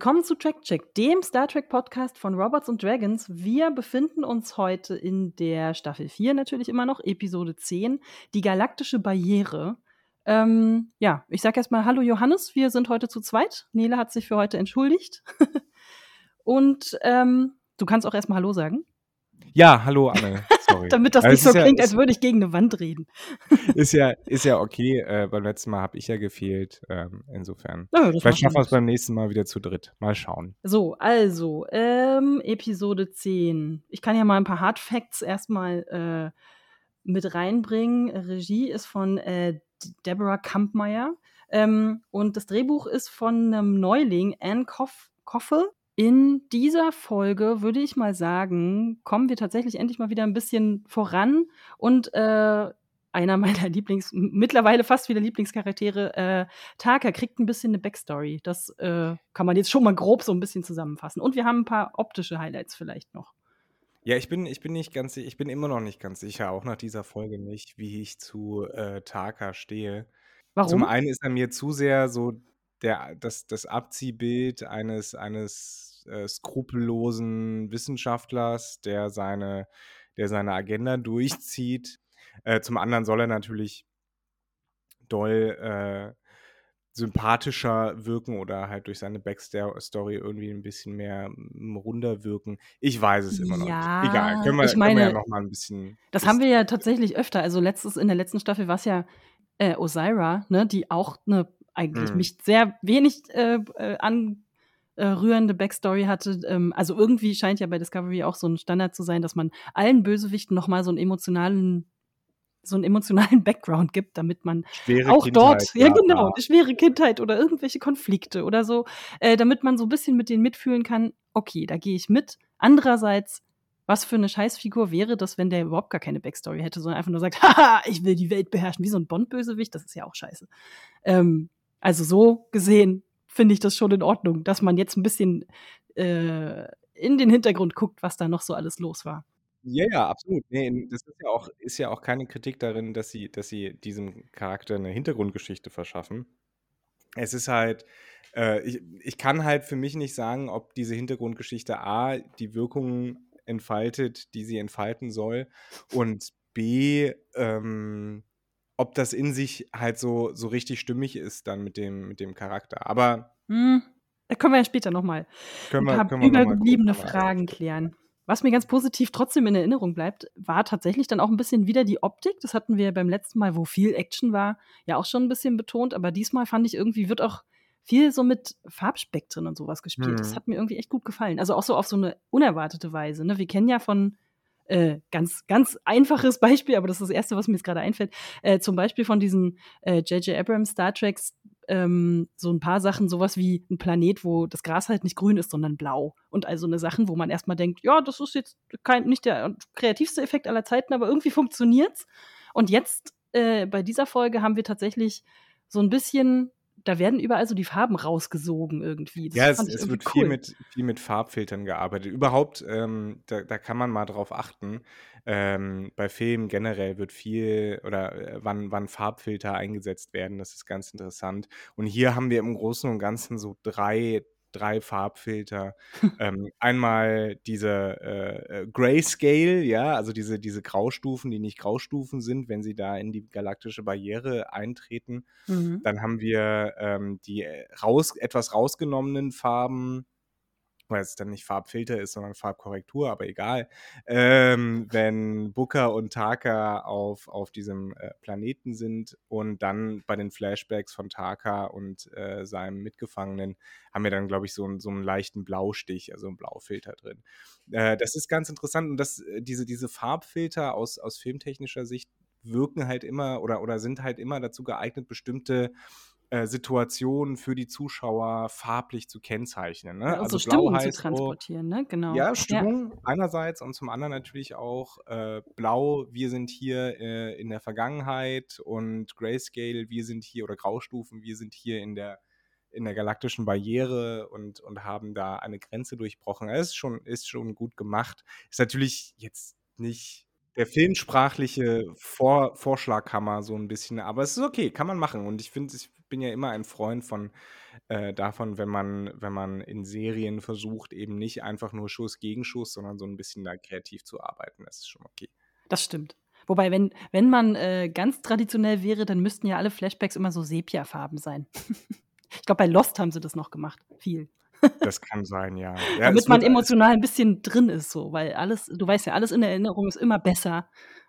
Willkommen zu Track Check, dem Star Trek Podcast von Robots und Dragons. Wir befinden uns heute in der Staffel 4 natürlich immer noch, Episode 10, die galaktische Barriere. Ähm, ja, ich sag erstmal Hallo Johannes, wir sind heute zu zweit. Nele hat sich für heute entschuldigt. und ähm, du kannst auch erstmal Hallo sagen. Ja, hallo Anne. Sorry. Damit das nicht so klingt, ja, als würde ich gegen eine Wand reden. ist ja, ist ja okay. Äh, beim letzten Mal habe ich ja gefehlt. Ähm, insofern. Ja, Vielleicht schaffen wir es beim nächsten Mal wieder zu dritt. Mal schauen. So, also, ähm, Episode 10. Ich kann ja mal ein paar Hard Facts erstmal äh, mit reinbringen. Regie ist von äh, Deborah Kampmeier. Ähm, und das Drehbuch ist von einem Neuling, Anne Koff Koffel. In dieser Folge würde ich mal sagen, kommen wir tatsächlich endlich mal wieder ein bisschen voran und äh, einer meiner Lieblings, mittlerweile fast wieder Lieblingscharaktere, äh, Taka kriegt ein bisschen eine Backstory. Das äh, kann man jetzt schon mal grob so ein bisschen zusammenfassen. Und wir haben ein paar optische Highlights vielleicht noch. Ja, ich bin, ich bin nicht ganz, ich bin immer noch nicht ganz sicher, auch nach dieser Folge nicht, wie ich zu äh, Taka stehe. Warum? Zum einen ist er mir zu sehr so der, das, das Abziehbild eines, eines äh, skrupellosen Wissenschaftlers, der seine, der seine Agenda durchzieht. Äh, zum anderen soll er natürlich doll äh, sympathischer wirken oder halt durch seine Backstory irgendwie ein bisschen mehr mm, runder wirken. Ich weiß es immer ja, noch nicht. Egal, können wir, ich meine, können wir ja noch mal ein bisschen. Das haben wir ja tatsächlich öfter. Also letztes, in der letzten Staffel war es ja äh, Osira, ne, die auch eine eigentlich hm. mich sehr wenig äh, äh an rührende Backstory hatte. Ähm, also irgendwie scheint ja bei Discovery auch so ein Standard zu sein, dass man allen Bösewichten nochmal so einen emotionalen so einen emotionalen Background gibt, damit man schwere auch Kindheit, dort, ja, ja genau, eine schwere Kindheit oder irgendwelche Konflikte oder so, äh, damit man so ein bisschen mit denen mitfühlen kann, okay, da gehe ich mit. Andererseits, was für eine Scheißfigur wäre das, wenn der überhaupt gar keine Backstory hätte, sondern einfach nur sagt, haha, ich will die Welt beherrschen, wie so ein Bond-Bösewicht, das ist ja auch scheiße. Ähm, also so gesehen finde ich das schon in Ordnung, dass man jetzt ein bisschen äh, in den Hintergrund guckt, was da noch so alles los war. Ja, ja, absolut. Nee, das ist ja auch, ist ja auch keine Kritik darin, dass sie, dass sie diesem Charakter eine Hintergrundgeschichte verschaffen. Es ist halt, äh, ich, ich kann halt für mich nicht sagen, ob diese Hintergrundgeschichte A die Wirkung entfaltet, die sie entfalten soll, und B, ähm, ob das in sich halt so, so richtig stimmig ist dann mit dem, mit dem Charakter. Aber. Hm, da können wir ja später nochmal ein paar übergebliebene Fragen klären. Was mir ganz positiv trotzdem in Erinnerung bleibt, war tatsächlich dann auch ein bisschen wieder die Optik. Das hatten wir beim letzten Mal, wo viel Action war, ja auch schon ein bisschen betont. Aber diesmal fand ich irgendwie, wird auch viel so mit Farbspektren und sowas gespielt. Hm. Das hat mir irgendwie echt gut gefallen. Also auch so auf so eine unerwartete Weise. Ne? Wir kennen ja von äh, ganz, ganz einfaches Beispiel, aber das ist das Erste, was mir jetzt gerade einfällt. Äh, zum Beispiel von diesen J.J. Äh, Abrams Star Treks ähm, so ein paar Sachen, sowas wie ein Planet, wo das Gras halt nicht grün ist, sondern blau. Und also eine Sachen, wo man erstmal denkt, ja, das ist jetzt kein, nicht der kreativste Effekt aller Zeiten, aber irgendwie funktioniert's. Und jetzt äh, bei dieser Folge haben wir tatsächlich so ein bisschen da werden überall so die Farben rausgesogen irgendwie. Das ja, es, es wird cool. viel, mit, viel mit Farbfiltern gearbeitet. Überhaupt, ähm, da, da, kann man mal drauf achten. Ähm, bei Filmen generell wird viel oder äh, wann, wann Farbfilter eingesetzt werden, das ist ganz interessant. Und hier haben wir im Großen und Ganzen so drei drei Farbfilter. ähm, einmal diese äh, äh, Grayscale, ja, also diese, diese Graustufen, die nicht Graustufen sind, wenn sie da in die galaktische Barriere eintreten. Mhm. Dann haben wir ähm, die äh, raus, etwas rausgenommenen Farben, weil es dann nicht Farbfilter ist, sondern Farbkorrektur, aber egal. Ähm, wenn Booker und Taka auf, auf diesem äh, Planeten sind und dann bei den Flashbacks von Taka und äh, seinem Mitgefangenen haben wir dann, glaube ich, so, so einen leichten Blaustich, also einen Blaufilter drin. Äh, das ist ganz interessant und das, äh, diese, diese Farbfilter aus, aus filmtechnischer Sicht wirken halt immer oder, oder sind halt immer dazu geeignet, bestimmte äh, Situationen für die Zuschauer farblich zu kennzeichnen. Ne? Ja, also so Stimmung zu transportieren, ne? Genau. Ja, Stimmung ja. einerseits und zum anderen natürlich auch äh, Blau, wir sind hier äh, in der Vergangenheit und Grayscale, wir sind hier oder Graustufen, wir sind hier in der in der galaktischen Barriere und, und haben da eine Grenze durchbrochen. Es ist schon, ist schon gut gemacht. Ist natürlich jetzt nicht der filmsprachliche Vor Vorschlaghammer so ein bisschen. Aber es ist okay, kann man machen. Und ich finde, ich bin ja immer ein Freund von äh, davon, wenn man wenn man in Serien versucht, eben nicht einfach nur Schuss gegen Schuss, sondern so ein bisschen da kreativ zu arbeiten. Das ist schon okay. Das stimmt. Wobei, wenn, wenn man äh, ganz traditionell wäre, dann müssten ja alle Flashbacks immer so Sepiafarben sein. ich glaube, bei Lost haben sie das noch gemacht. Viel. Das kann sein, ja. ja Damit man emotional ein bisschen drin ist, so, weil alles, du weißt ja, alles in der Erinnerung ist immer besser,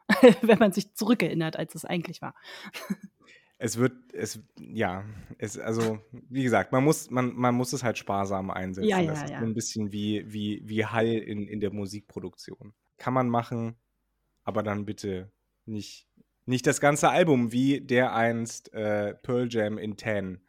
wenn man sich zurückerinnert, als es eigentlich war. Es wird, es, ja, es, also, wie gesagt, man muss, man, man muss es halt sparsam einsetzen. Ja, ja, das ist ja. ein bisschen wie, wie, wie Hall in, in der Musikproduktion. Kann man machen, aber dann bitte nicht, nicht das ganze Album, wie der einst äh, Pearl Jam in 10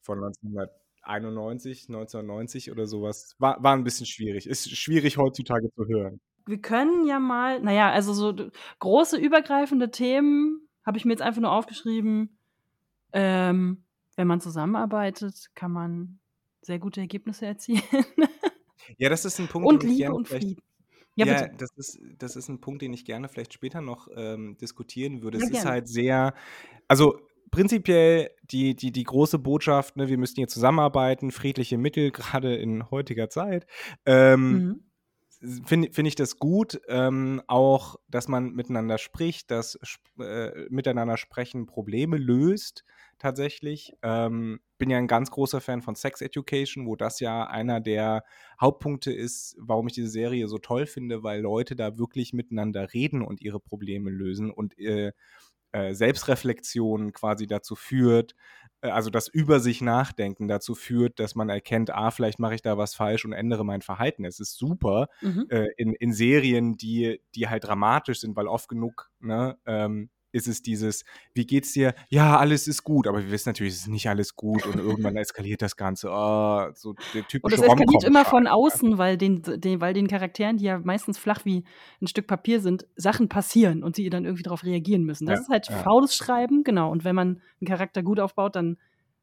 von 1900. 91, 1990 oder sowas. War, war ein bisschen schwierig. Ist schwierig heutzutage zu hören. Wir können ja mal, naja, also so große übergreifende Themen habe ich mir jetzt einfach nur aufgeschrieben. Ähm, wenn man zusammenarbeitet, kann man sehr gute Ergebnisse erzielen. ja, das ist ein Punkt, und Liebe und Frieden. Ja, ja das, ist, das ist ein Punkt, den ich gerne vielleicht später noch ähm, diskutieren würde. Ja, es gerne. ist halt sehr, also prinzipiell die, die, die große Botschaft, ne, wir müssen hier zusammenarbeiten, friedliche Mittel, gerade in heutiger Zeit. Ähm, mhm finde find ich das gut, ähm, auch, dass man miteinander spricht, dass äh, miteinander sprechen Probleme löst tatsächlich. Ähm, bin ja ein ganz großer Fan von Sex Education, wo das ja einer der Hauptpunkte ist, warum ich diese Serie so toll finde, weil Leute da wirklich miteinander reden und ihre Probleme lösen und äh, äh, Selbstreflexion quasi dazu führt, äh, also das über sich nachdenken dazu führt, dass man erkennt, ah, vielleicht mache ich da was falsch und ändere mein Verhalten. Es ist super mhm. äh, in, in Serien, die, die halt dramatisch sind, weil oft genug ne, ähm, ist es dieses, wie geht's dir? Ja, alles ist gut, aber wir wissen natürlich, es ist nicht alles gut und irgendwann eskaliert das Ganze. Oh, so der typische Und es eskaliert immer von außen, weil den, den, weil den Charakteren, die ja meistens flach wie ein Stück Papier sind, Sachen passieren und sie dann irgendwie darauf reagieren müssen. Das ja, ist halt ja. faules Schreiben, genau. Und wenn man einen Charakter gut aufbaut, dann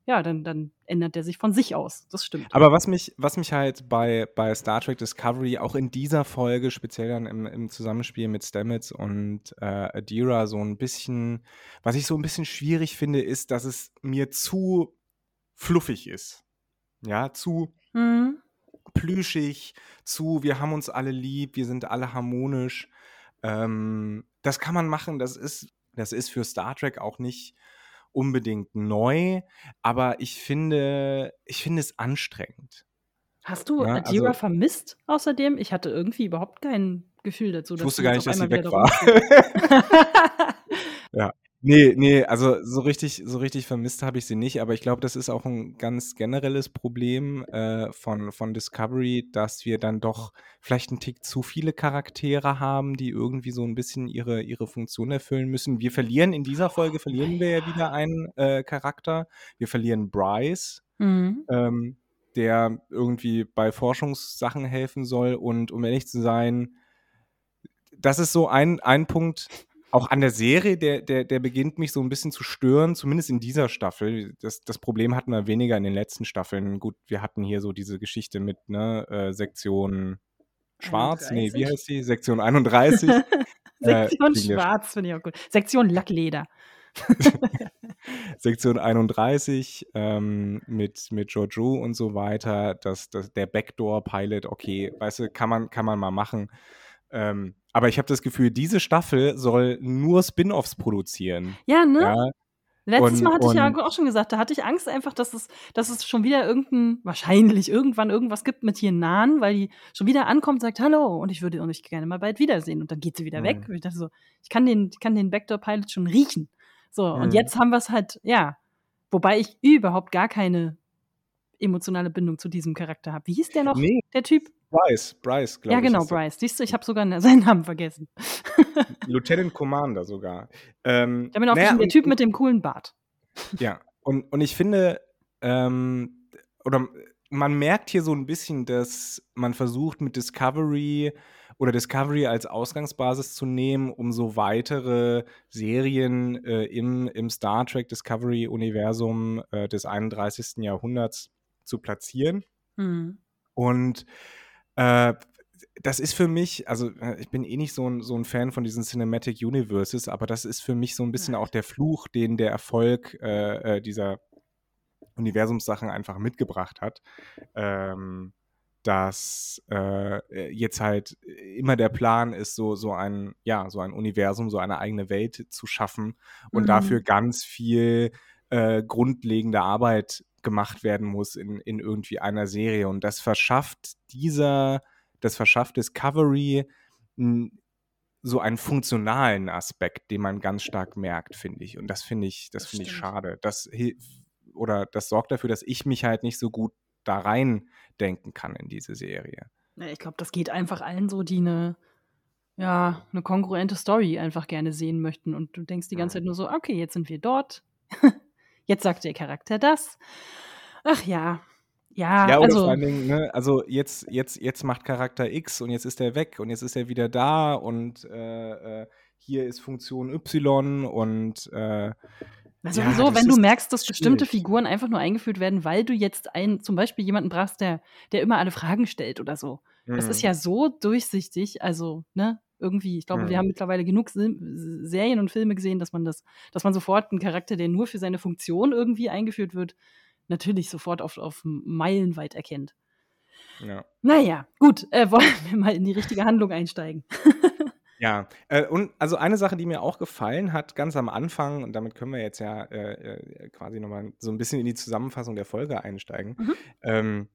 ja, dann, dann ändert der sich von sich aus. Das stimmt. Aber was mich, was mich halt bei, bei Star Trek Discovery auch in dieser Folge, speziell dann im, im Zusammenspiel mit Stamets und äh, Adira, so ein bisschen, was ich so ein bisschen schwierig finde, ist, dass es mir zu fluffig ist. Ja, zu mhm. plüschig, zu wir haben uns alle lieb, wir sind alle harmonisch. Ähm, das kann man machen, das ist, das ist für Star Trek auch nicht unbedingt neu, aber ich finde, ich finde es anstrengend. Hast du ja, Adira also, vermisst außerdem? Ich hatte irgendwie überhaupt kein Gefühl dazu. Ich wusste gar nicht, dass sie weg war. ja. Nee, nee, also so richtig, so richtig vermisst habe ich sie nicht, aber ich glaube, das ist auch ein ganz generelles Problem äh, von, von Discovery, dass wir dann doch vielleicht einen Tick zu viele Charaktere haben, die irgendwie so ein bisschen ihre, ihre Funktion erfüllen müssen. Wir verlieren in dieser Folge, verlieren wir ja wieder einen äh, Charakter. Wir verlieren Bryce, mhm. ähm, der irgendwie bei Forschungssachen helfen soll und um ehrlich zu sein, das ist so ein, ein Punkt, auch an der Serie, der, der, der beginnt mich so ein bisschen zu stören, zumindest in dieser Staffel. Das, das Problem hatten wir weniger in den letzten Staffeln. Gut, wir hatten hier so diese Geschichte mit ne, äh, Sektion Schwarz, 31? nee, wie heißt die? Sektion 31. Sektion äh, Schwarz finde ich auch gut. Sektion Lackleder. Sektion 31 ähm, mit, mit Jojo und so weiter, das, das, der Backdoor-Pilot, okay, weißt du, kann man, kann man mal machen. Ähm, aber ich habe das Gefühl, diese Staffel soll nur Spin-offs produzieren. Ja, ne? Ja. Letztes und, Mal hatte ich ja auch schon gesagt, da hatte ich Angst einfach, dass es, dass es schon wieder irgendein, wahrscheinlich irgendwann irgendwas gibt mit hier Nahen, weil die schon wieder ankommt und sagt Hallo und ich würde euch gerne mal bald wiedersehen und dann geht sie wieder mhm. weg. Und ich dachte so, ich kann den, ich kann den Backdoor-Pilot schon riechen. So, mhm. und jetzt haben wir es halt, ja, wobei ich überhaupt gar keine emotionale Bindung zu diesem Charakter habe. Wie hieß der noch, nee. der Typ? Bryce, Bryce, glaube ich. Ja, genau, Bryce. Siehst du, ich habe sogar seinen Namen vergessen. Lieutenant Commander sogar. Ähm, ich ihn aufgeschrieben, naja, der Typ mit dem coolen Bart. Ja, und, und ich finde, ähm, oder man merkt hier so ein bisschen, dass man versucht mit Discovery oder Discovery als Ausgangsbasis zu nehmen, um so weitere Serien äh, im, im Star Trek Discovery-Universum äh, des 31. Jahrhunderts zu platzieren. Mhm. Und äh, das ist für mich, also äh, ich bin eh nicht so ein, so ein Fan von diesen Cinematic Universes, aber das ist für mich so ein bisschen auch der Fluch, den der Erfolg äh, äh, dieser Universumssachen einfach mitgebracht hat. Ähm, dass äh, jetzt halt immer der Plan ist, so, so ein, ja, so ein Universum, so eine eigene Welt zu schaffen und mhm. dafür ganz viel äh, grundlegende Arbeit gemacht werden muss in, in irgendwie einer Serie. Und das verschafft dieser, das verschafft Discovery so einen funktionalen Aspekt, den man ganz stark merkt, finde ich. Und das finde ich, das, das finde ich schade. Das oder das sorgt dafür, dass ich mich halt nicht so gut da rein denken kann in diese Serie. ich glaube, das geht einfach allen so, die eine, ja, eine kongruente Story einfach gerne sehen möchten. Und du denkst die ganze Zeit nur so, okay, jetzt sind wir dort. jetzt sagt der Charakter das. Ach ja. Ja, ja oder also, vor allen Dingen, ne, also jetzt, jetzt, jetzt macht Charakter X und jetzt ist er weg und jetzt ist er wieder da und äh, äh hier ist Funktion Y und äh, also ja, sowieso, wenn du merkst, dass bestimmte Figuren einfach nur eingeführt werden, weil du jetzt einen, zum Beispiel jemanden brauchst, der, der immer alle Fragen stellt oder so. Mhm. Das ist mhm. ja so durchsichtig, also, ne, irgendwie, ich glaube, mhm. wir haben mittlerweile genug Serien und Filme gesehen, dass man das, dass man sofort einen Charakter, der nur für seine Funktion irgendwie eingeführt wird, natürlich sofort auf, auf meilenweit erkennt. Ja. Naja, gut, äh, wollen wir mal in die richtige Handlung einsteigen. Ja, äh, und also eine Sache, die mir auch gefallen hat, ganz am Anfang, und damit können wir jetzt ja äh, äh quasi nochmal so ein bisschen in die Zusammenfassung der Folge einsteigen. Mhm. Ähm,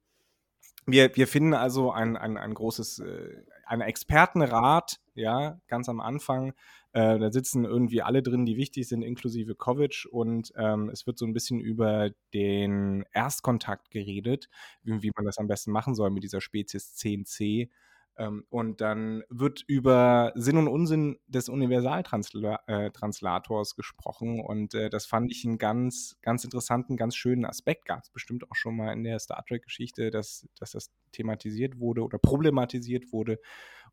wir, wir finden also ein, ein, ein großes, äh, einen Expertenrat, ja, ganz am Anfang. Äh, da sitzen irgendwie alle drin, die wichtig sind, inklusive Kovic. Und ähm, es wird so ein bisschen über den Erstkontakt geredet, wie, wie man das am besten machen soll mit dieser Spezies 10c. Ähm, und dann wird über Sinn und Unsinn des Universaltranslators äh, gesprochen. Und äh, das fand ich einen ganz, ganz interessanten, ganz schönen Aspekt. Gab es bestimmt auch schon mal in der Star Trek-Geschichte, dass, dass das thematisiert wurde oder problematisiert wurde.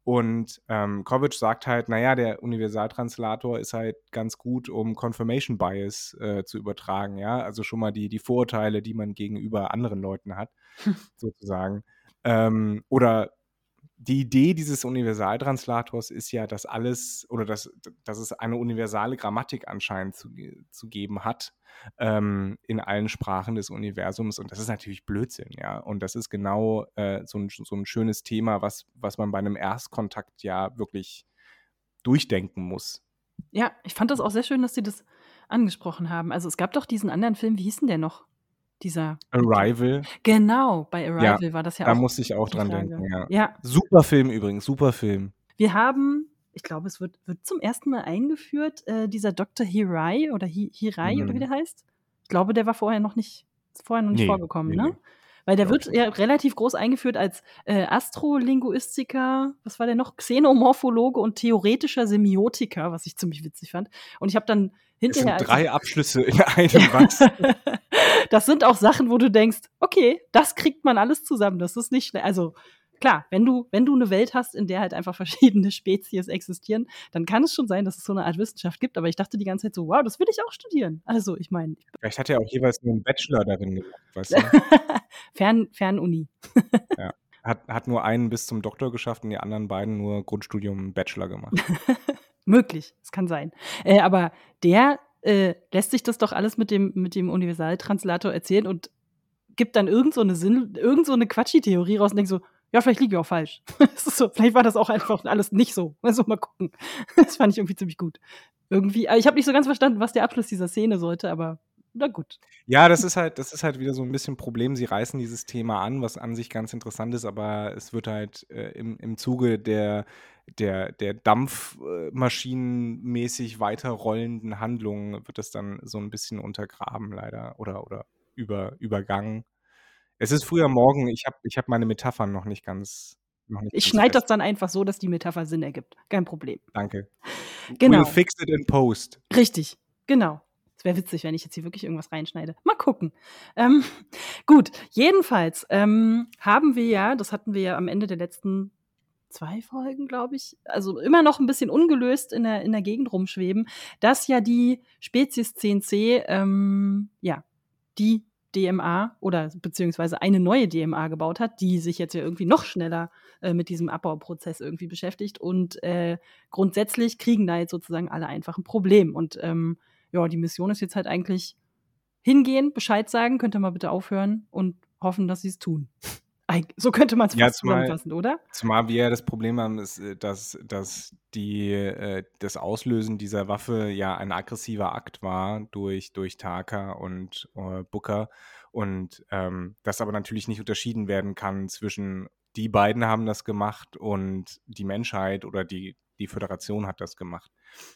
Und ähm, Kovic sagt halt, naja, der Universaltranslator ist halt ganz gut, um Confirmation Bias äh, zu übertragen, ja. Also schon mal die, die Vorurteile, die man gegenüber anderen Leuten hat, sozusagen. Ähm, oder die Idee dieses Universaltranslators ist ja, dass alles oder dass, dass es eine universale Grammatik anscheinend zu, zu geben hat ähm, in allen Sprachen des Universums. Und das ist natürlich Blödsinn, ja. Und das ist genau äh, so, ein, so ein schönes Thema, was, was man bei einem Erstkontakt ja wirklich durchdenken muss. Ja, ich fand das auch sehr schön, dass Sie das angesprochen haben. Also es gab doch diesen anderen Film, wie hieß denn der noch? Dieser Arrival. Genau, bei Arrival ja, war das ja da auch. Da musste ich auch dran Frage. denken, ja. ja. Super Film übrigens, super Film. Wir haben, ich glaube, es wird, wird zum ersten Mal eingeführt, äh, dieser Dr. Hirai oder Hi Hirai mhm. oder wie der heißt. Ich glaube, der war vorher noch nicht, vorher noch nicht nee, vorgekommen, nee, ne? Weil der wird ja relativ groß eingeführt als äh, Astrolinguistiker, was war der noch? Xenomorphologe und theoretischer Semiotiker, was ich ziemlich witzig fand. Und ich habe dann hinterher. Das sind drei Abschlüsse in einem was. das sind auch Sachen, wo du denkst, okay, das kriegt man alles zusammen. Das ist nicht schnell. Also klar, wenn du, wenn du eine Welt hast, in der halt einfach verschiedene Spezies existieren, dann kann es schon sein, dass es so eine Art Wissenschaft gibt. Aber ich dachte die ganze Zeit so, wow, das will ich auch studieren. Also, ich meine. Vielleicht hat er auch jeweils nur einen Bachelor darin gemacht, weißt du? Fern, Fernuni. ja. Hat, hat nur einen bis zum Doktor geschafft und die anderen beiden nur Grundstudium Bachelor gemacht. Möglich, es kann sein. Äh, aber der äh, lässt sich das doch alles mit dem, mit dem Universaltranslator erzählen und gibt dann irgend so eine Sinn, irgend so eine Quatschi-Theorie raus und denkt so, ja, vielleicht liege ich auch falsch. so, vielleicht war das auch einfach alles nicht so. Also mal gucken. Das fand ich irgendwie ziemlich gut. Irgendwie, ich habe nicht so ganz verstanden, was der Abschluss dieser Szene sollte, aber na gut. Ja, das ist halt, das ist halt wieder so ein bisschen Problem. Sie reißen dieses Thema an, was an sich ganz interessant ist, aber es wird halt äh, im, im Zuge der, der, der Dampfmaschinenmäßig weiterrollenden Handlungen wird es dann so ein bisschen untergraben, leider, oder, oder über, übergangen. Es ist früher Morgen, ich habe ich hab meine Metaphern noch nicht ganz. Noch nicht ich schneide das dann einfach so, dass die Metapher Sinn ergibt. Kein Problem. Danke. Genau. We'll fix it in post. Richtig, genau. Es wäre witzig, wenn ich jetzt hier wirklich irgendwas reinschneide. Mal gucken. Ähm, gut, jedenfalls ähm, haben wir ja, das hatten wir ja am Ende der letzten zwei Folgen, glaube ich, also immer noch ein bisschen ungelöst in der, in der Gegend rumschweben, dass ja die Spezies 10c, ähm, ja, die DMA oder beziehungsweise eine neue DMA gebaut hat, die sich jetzt ja irgendwie noch schneller äh, mit diesem Abbauprozess irgendwie beschäftigt. Und äh, grundsätzlich kriegen da jetzt sozusagen alle einfach ein Problem. Und ähm, ja, die Mission ist jetzt halt eigentlich hingehen, Bescheid sagen, könnt ihr mal bitte aufhören und hoffen, dass sie es tun. So könnte man es ja, zusammenfassen, oder? Zumal wir ja das Problem haben, ist, äh, dass, dass die, äh, das Auslösen dieser Waffe ja ein aggressiver Akt war durch, durch Taka und äh, Booker und ähm, das aber natürlich nicht unterschieden werden kann zwischen die beiden haben das gemacht und die Menschheit oder die, die Föderation hat das gemacht.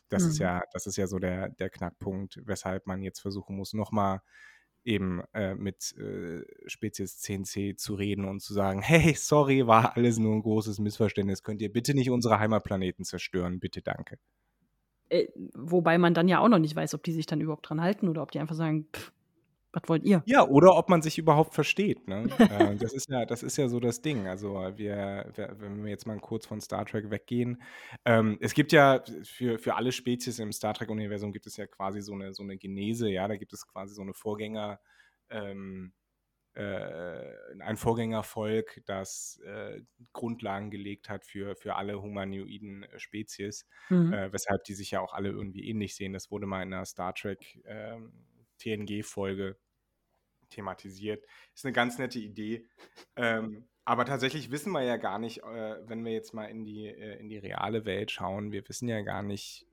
Das mhm. ist ja, das ist ja so der, der Knackpunkt, weshalb man jetzt versuchen muss, nochmal eben äh, mit äh, Spezies 10c zu reden und zu sagen, hey, sorry, war alles nur ein großes Missverständnis. Könnt ihr bitte nicht unsere Heimatplaneten zerstören? Bitte, danke. Äh, wobei man dann ja auch noch nicht weiß, ob die sich dann überhaupt dran halten oder ob die einfach sagen, pff, was wollt ihr? Ja, oder ob man sich überhaupt versteht. Ne? äh, das, ist ja, das ist ja so das Ding. Also wir, wenn wir jetzt mal kurz von Star Trek weggehen, ähm, es gibt ja für, für alle Spezies im Star Trek-Universum gibt es ja quasi so eine, so eine Genese, ja, da gibt es quasi so eine Vorgänger, ähm, äh, ein Vorgängervolk, das äh, Grundlagen gelegt hat für, für alle humanoiden Spezies, mhm. äh, weshalb die sich ja auch alle irgendwie ähnlich sehen. Das wurde mal in einer Star Trek ähm, TNG-Folge thematisiert. Ist eine ganz nette Idee. Ähm, aber tatsächlich wissen wir ja gar nicht, äh, wenn wir jetzt mal in die, äh, in die reale Welt schauen, wir wissen ja gar nicht,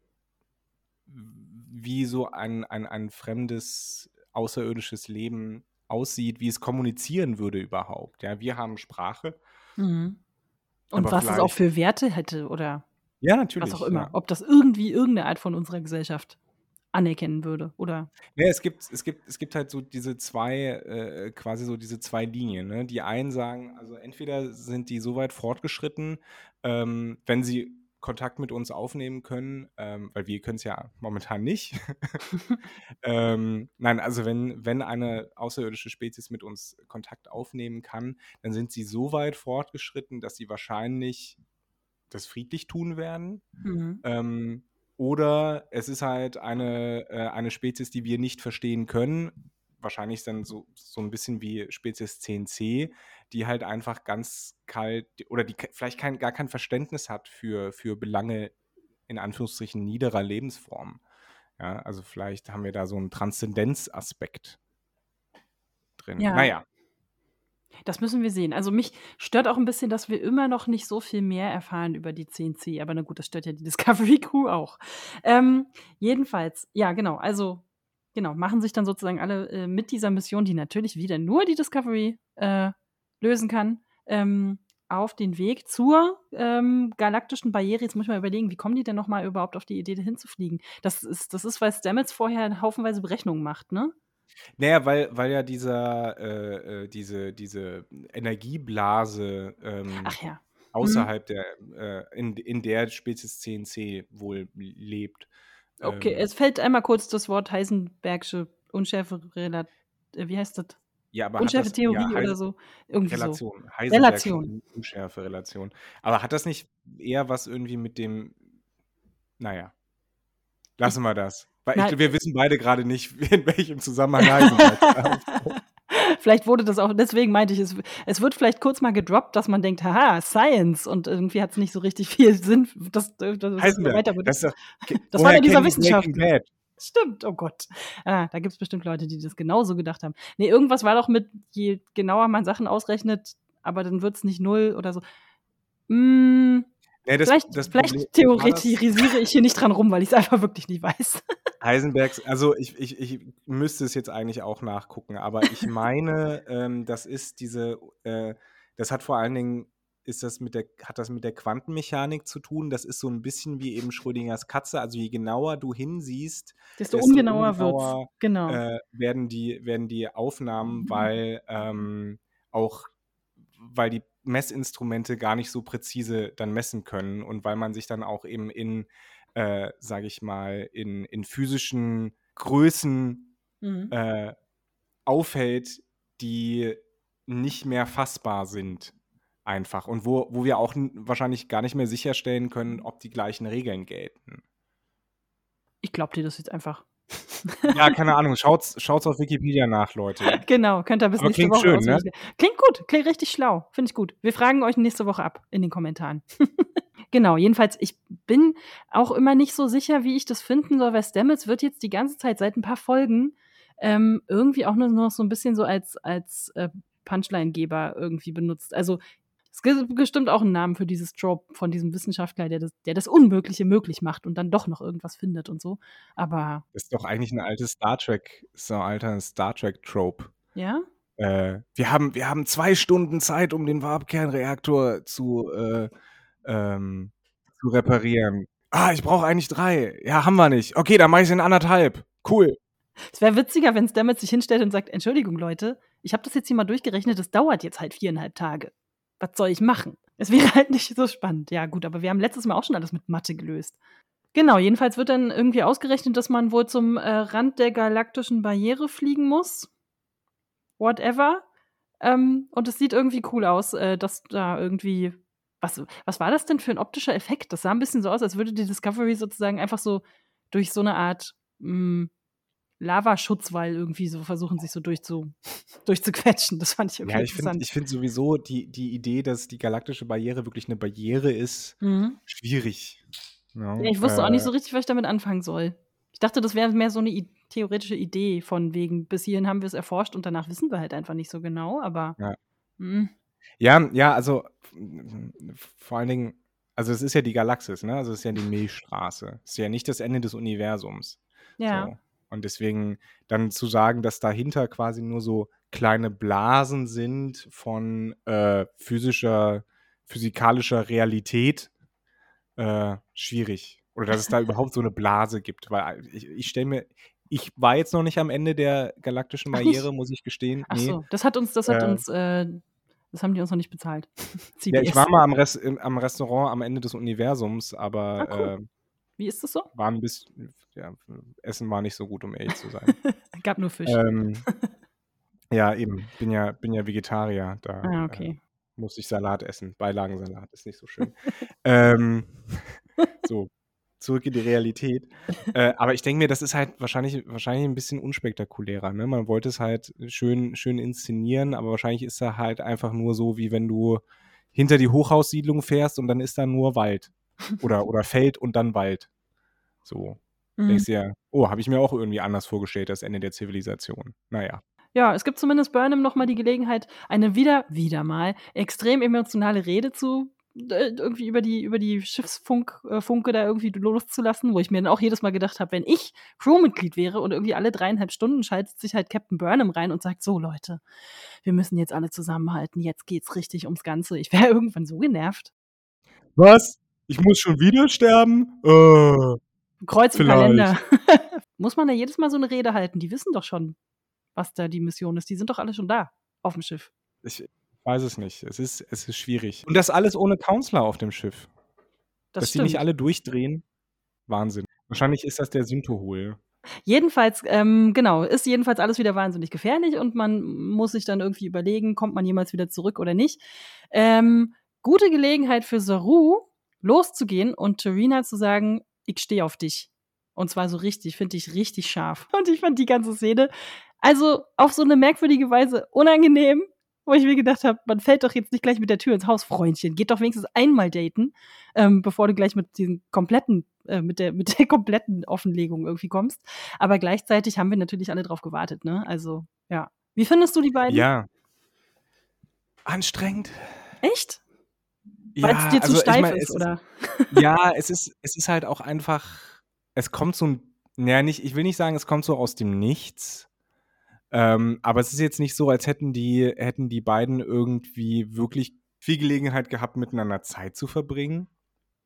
wie so ein, ein, ein fremdes außerirdisches Leben aussieht, wie es kommunizieren würde überhaupt. Ja, wir haben Sprache. Mhm. Und was es auch für Werte hätte oder ja, natürlich, was auch immer. Ja. Ob das irgendwie irgendeine Art von unserer Gesellschaft anerkennen würde, oder? Ja, es gibt, es gibt, es gibt halt so diese zwei, äh, quasi so diese zwei Linien. Ne? Die einen sagen, also entweder sind die so weit fortgeschritten, ähm, wenn sie Kontakt mit uns aufnehmen können, ähm, weil wir können es ja momentan nicht. ähm, nein, also wenn, wenn eine außerirdische Spezies mit uns Kontakt aufnehmen kann, dann sind sie so weit fortgeschritten, dass sie wahrscheinlich das friedlich tun werden. Mhm. Ähm, oder es ist halt eine, äh, eine Spezies, die wir nicht verstehen können. Wahrscheinlich dann so, so ein bisschen wie Spezies 10c, die halt einfach ganz kalt oder die vielleicht kein, gar kein Verständnis hat für, für Belange in Anführungsstrichen niederer Lebensformen. Ja, also vielleicht haben wir da so einen Transzendenzaspekt drin. Ja. Naja. Das müssen wir sehen. Also mich stört auch ein bisschen, dass wir immer noch nicht so viel mehr erfahren über die CNC. Aber na gut, das stört ja die Discovery Crew auch. Ähm, jedenfalls, ja, genau. Also, genau, machen sich dann sozusagen alle äh, mit dieser Mission, die natürlich wieder nur die Discovery äh, lösen kann, ähm, auf den Weg zur ähm, galaktischen Barriere. Jetzt muss ich mal überlegen, wie kommen die denn nochmal überhaupt auf die Idee, dahin zu fliegen? Das ist, das ist, weil Stamets vorher haufenweise Berechnungen macht, ne? Naja, weil, weil ja dieser, äh, äh, diese, diese Energieblase ähm, ja. Mhm. außerhalb der, äh, in, in der Spezies CNC wohl lebt. Okay, ähm, es fällt einmal kurz das Wort Heisenbergsche Unschärfe, äh, wie heißt das? Ja, aber Unschärfe das, Theorie ja, oder so. Irgendwie Relation. So. Relation. Unschärfe Relation. Aber hat das nicht eher was irgendwie mit dem, naja, lassen wir das. Weil ich, wir wissen beide gerade nicht, in welchem Zusammenhang Heisenberg Vielleicht wurde das auch, deswegen meinte ich, es, es wird vielleicht kurz mal gedroppt, dass man denkt, haha, Science und irgendwie hat es nicht so richtig viel Sinn, dass, dass Heisenberg, weiter das, das, das war ja dieser Wissenschaftler. Stimmt, oh Gott. Ah, da gibt es bestimmt Leute, die das genauso gedacht haben. Nee, irgendwas war doch mit, je genauer man Sachen ausrechnet, aber dann wird es nicht null oder so. Mm, ja, das, vielleicht, das vielleicht theoretisiere ich hier nicht dran rum, weil ich es einfach wirklich nicht weiß. Heisenbergs, also ich, ich, ich müsste es jetzt eigentlich auch nachgucken, aber ich meine, ähm, das ist diese, äh, das hat vor allen Dingen, ist das mit der, hat das mit der Quantenmechanik zu tun. Das ist so ein bisschen wie eben Schrödingers Katze. Also je genauer du hinsiehst, desto, desto ungenauer, ungenauer wird's. Genau. Äh, werden, die, werden die Aufnahmen, mhm. weil ähm, auch weil die Messinstrumente gar nicht so präzise dann messen können und weil man sich dann auch eben in, äh, sage ich mal, in, in physischen Größen mhm. äh, aufhält, die nicht mehr fassbar sind einfach und wo, wo wir auch wahrscheinlich gar nicht mehr sicherstellen können, ob die gleichen Regeln gelten. Ich glaube dir das jetzt einfach. Ja, keine Ahnung. Schaut's, schaut's auf Wikipedia nach, Leute. Genau, könnt ihr bis Aber nächste klingt Woche schön, ne? Klingt gut, klingt richtig schlau. Finde ich gut. Wir fragen euch nächste Woche ab in den Kommentaren. genau, jedenfalls, ich bin auch immer nicht so sicher, wie ich das finden soll, weil Stamets wird jetzt die ganze Zeit seit ein paar Folgen ähm, irgendwie auch nur noch so ein bisschen so als, als äh, Punchline-Geber irgendwie benutzt. Also es gibt bestimmt auch einen Namen für dieses Trope von diesem Wissenschaftler, der das, der das Unmögliche möglich macht und dann doch noch irgendwas findet und so. Aber Das ist doch eigentlich ein altes Star Trek, so ein alter Star Trek-Trope. ja, Äh, wir, haben, wir haben zwei Stunden Zeit, um den Warpkernreaktor zu, äh, ähm, zu reparieren. Ah, ich brauche eigentlich drei. Ja, haben wir nicht. Okay, dann mache ich es in anderthalb. Cool. es wäre witziger, wenn Stamets sich hinstellt und sagt, Entschuldigung, Leute, ich habe das jetzt hier mal durchgerechnet, das dauert jetzt halt viereinhalb Tage. Was soll ich machen? Es wäre halt nicht so spannend. Ja, gut, aber wir haben letztes Mal auch schon alles mit Mathe gelöst. Genau, jedenfalls wird dann irgendwie ausgerechnet, dass man wohl zum äh, Rand der galaktischen Barriere fliegen muss. Whatever. Ähm, und es sieht irgendwie cool aus, äh, dass da irgendwie. Was, was war das denn für ein optischer Effekt? Das sah ein bisschen so aus, als würde die Discovery sozusagen einfach so durch so eine Art mh, Lavaschutzwall irgendwie so versuchen, sich so durchzu, durchzuquetschen. Das fand ich irgendwie Ja, ich finde interessant. ich find sowieso die, die Idee, dass die galaktische Barriere wirklich eine Barriere ist, Mhm. schwierig. Ja, Ja, ich wusste auch nicht äh, so richtig, was ich damit anfangen soll. Ich dachte, das wäre mehr so eine I theoretische Idee von wegen, bis hierhin haben wir es erforscht und danach wissen wir halt einfach nicht so genau, aber Ja. hm, Ja, ja, also vor allen Dingen, also es ist ja die Galaxis, ne? Also es ist ja die Milchstraße. Es ist ja nicht das Ende des Universums. ja. So. Und deswegen dann zu sagen, dass dahinter quasi nur so kleine Blasen sind von äh, physischer, physikalischer Realität, äh, schwierig. Oder dass es da überhaupt so eine Blase gibt. Weil ich, ich stelle mir, ich war jetzt noch nicht am Ende der galaktischen? Barriere, muss ich gestehen. Ach Nee. so, das hat uns, das hat Äh, uns, äh, das haben die uns noch nicht bezahlt. Ja, ich war mal am, Res am Restaurant am Ende des Universums, aber Ah, cool. äh, Wie ist das so? war ein bisschen, ja, Essen war nicht so gut, um ehrlich zu sein. Gab nur Fisch. ähm, ja, eben. Bin ja, bin ja Vegetarier. Da ah, äh, okay. muss ich Salat essen. Beilagensalat ist nicht so schön. ähm, so, zurück in die Realität. Äh, aber ich denke mir, das ist halt wahrscheinlich, wahrscheinlich ein bisschen unspektakulärer. Ne? Man wollte es halt schön, schön inszenieren, aber wahrscheinlich ist da halt einfach nur so, wie wenn du hinter die Hochhaussiedlung fährst und dann ist da nur Wald. Oder, oder Feld und dann Wald. So. Mhm. Denkst dir, oh, habe ich mir auch irgendwie anders vorgestellt, das Ende der Zivilisation. Naja. Ja, es gibt zumindest Burnham noch mal die Gelegenheit, eine wieder, wieder mal extrem emotionale Rede zu äh, irgendwie über die über die Schiffsfunk äh, Funke da irgendwie loszulassen, wo ich mir dann auch jedes Mal gedacht habe, wenn ich Crewmitglied wäre und irgendwie alle dreieinhalb Stunden schaltet sich halt Captain Burnham rein und sagt so Leute, wir müssen jetzt alle zusammenhalten, jetzt geht's richtig ums Ganze. Ich wäre irgendwann so genervt. Was? Ich muss schon wieder sterben? Äh. Kreuz im. Kalender. Muss man da jedes Mal so eine Rede halten? Die wissen doch schon, was da die Mission ist. Die sind doch alle schon da auf dem Schiff. Ich weiß es nicht. Es ist, es ist schwierig. Und das alles ohne Counselor auf dem Schiff. Das Dass die stimmt. nicht alle durchdrehen. Wahnsinn. Wahrscheinlich ist das der Syntohol. Jedenfalls, ähm, genau, ist jedenfalls alles wieder wahnsinnig gefährlich und man muss sich dann irgendwie überlegen, kommt man jemals wieder zurück oder nicht. Ähm, gute Gelegenheit für Saru, loszugehen und Terina zu sagen, ich stehe auf dich. Und zwar so richtig, finde ich richtig scharf. Und ich fand die ganze Szene, also auf so eine merkwürdige Weise unangenehm, wo ich mir gedacht habe, man fällt doch jetzt nicht gleich mit der Tür ins Haus, Freundchen. Geht doch wenigstens einmal daten, ähm, bevor du gleich mit diesen kompletten, äh, mit der, mit der kompletten Offenlegung irgendwie kommst. Aber gleichzeitig haben wir natürlich alle drauf gewartet, ne? Also, ja. Wie findest du die beiden? Ja. Anstrengend. Echt? Weil es dir zu also ich steif mein, ist, oder? ja, es ist, es ist halt auch einfach, es kommt so ein, naja, nicht, ich will nicht sagen, es kommt so aus dem Nichts. Ähm, aber es ist jetzt nicht so, als hätten die, hätten die beiden irgendwie wirklich viel Gelegenheit gehabt, miteinander Zeit zu verbringen.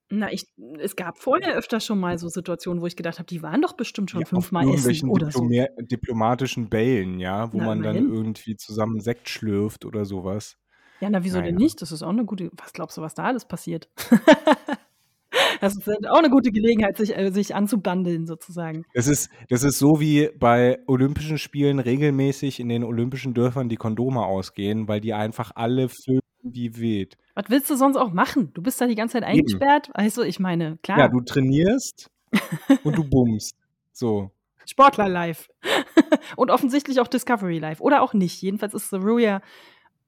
Na, ich, es gab vorher öfter schon mal so Situationen, wo ich gedacht habe, die waren doch bestimmt schon Ja, fünfmal essen oder so. Diploma diplomatischen Bällen, ja, wo Na, man dann immerhin. irgendwie zusammen Sekt schlürft oder sowas. Ja, na, wieso denn Naja. nicht? Das ist auch eine gute. Was glaubst du, was da alles passiert? das ist halt auch eine gute Gelegenheit, sich, äh, sich anzubandeln, sozusagen. Das ist, das ist so wie bei Olympischen Spielen regelmäßig in den olympischen Dörfern die Kondome ausgehen, weil die einfach alle füllen wie wild. Was willst du sonst auch machen? Du bist da die ganze Zeit eingesperrt. Also, ich meine, klar. Ja, du trainierst und du bummst. So. Sportler live. und offensichtlich auch Discovery live. Oder auch nicht. Jedenfalls ist Saru ja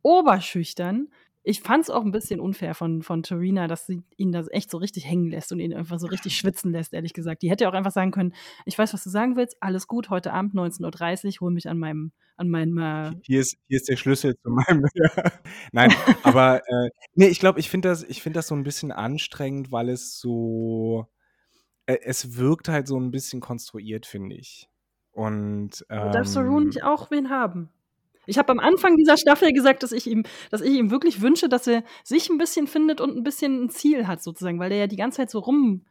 oberschüchtern ich fand es auch ein bisschen unfair von, von Tarina, dass sie ihn da echt so richtig hängen lässt und ihn einfach so richtig schwitzen lässt, ehrlich gesagt. Die hätte auch einfach sagen können, ich weiß, was du sagen willst, alles gut, heute Abend 19.30 Uhr, hol mich an meinem, an meinem äh hier, ist, hier ist der Schlüssel zu meinem. Nein, aber äh, nee, ich glaube, ich finde das, find das so ein bisschen anstrengend, weil es so, äh, es wirkt halt so ein bisschen konstruiert, finde ich. Und ähm, Darf Saru nicht auch wen haben? Ich habe am Anfang dieser Staffel gesagt, dass ich ihm, dass ich ihm wirklich wünsche, dass er sich ein bisschen findet und ein bisschen ein Ziel hat, sozusagen, weil er ja die ganze Zeit so rum,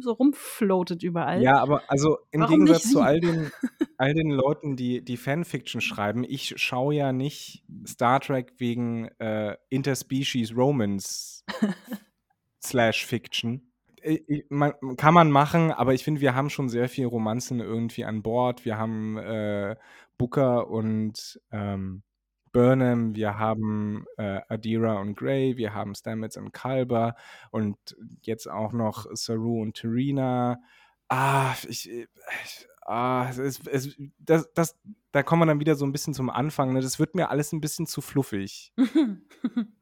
so rumfloatet überall. Ja, aber also im Warum Gegensatz zu all den, all den Leuten, die, die Fanfiction schreiben, ich schaue ja nicht Star Trek wegen äh, Interspecies Romance slash Fiction. Ich, man, kann man machen, aber ich finde, wir haben schon sehr viel Romanzen irgendwie an Bord. Wir haben äh, Booker und ähm, Burnham, wir haben äh, Adira und Gray, wir haben Stamets und Kalber und jetzt auch noch Saru und Terina. Ah, ich, ich ah, es es, das, das, da kommen wir dann wieder so ein bisschen zum Anfang. Ne? Das wird mir alles ein bisschen zu fluffig.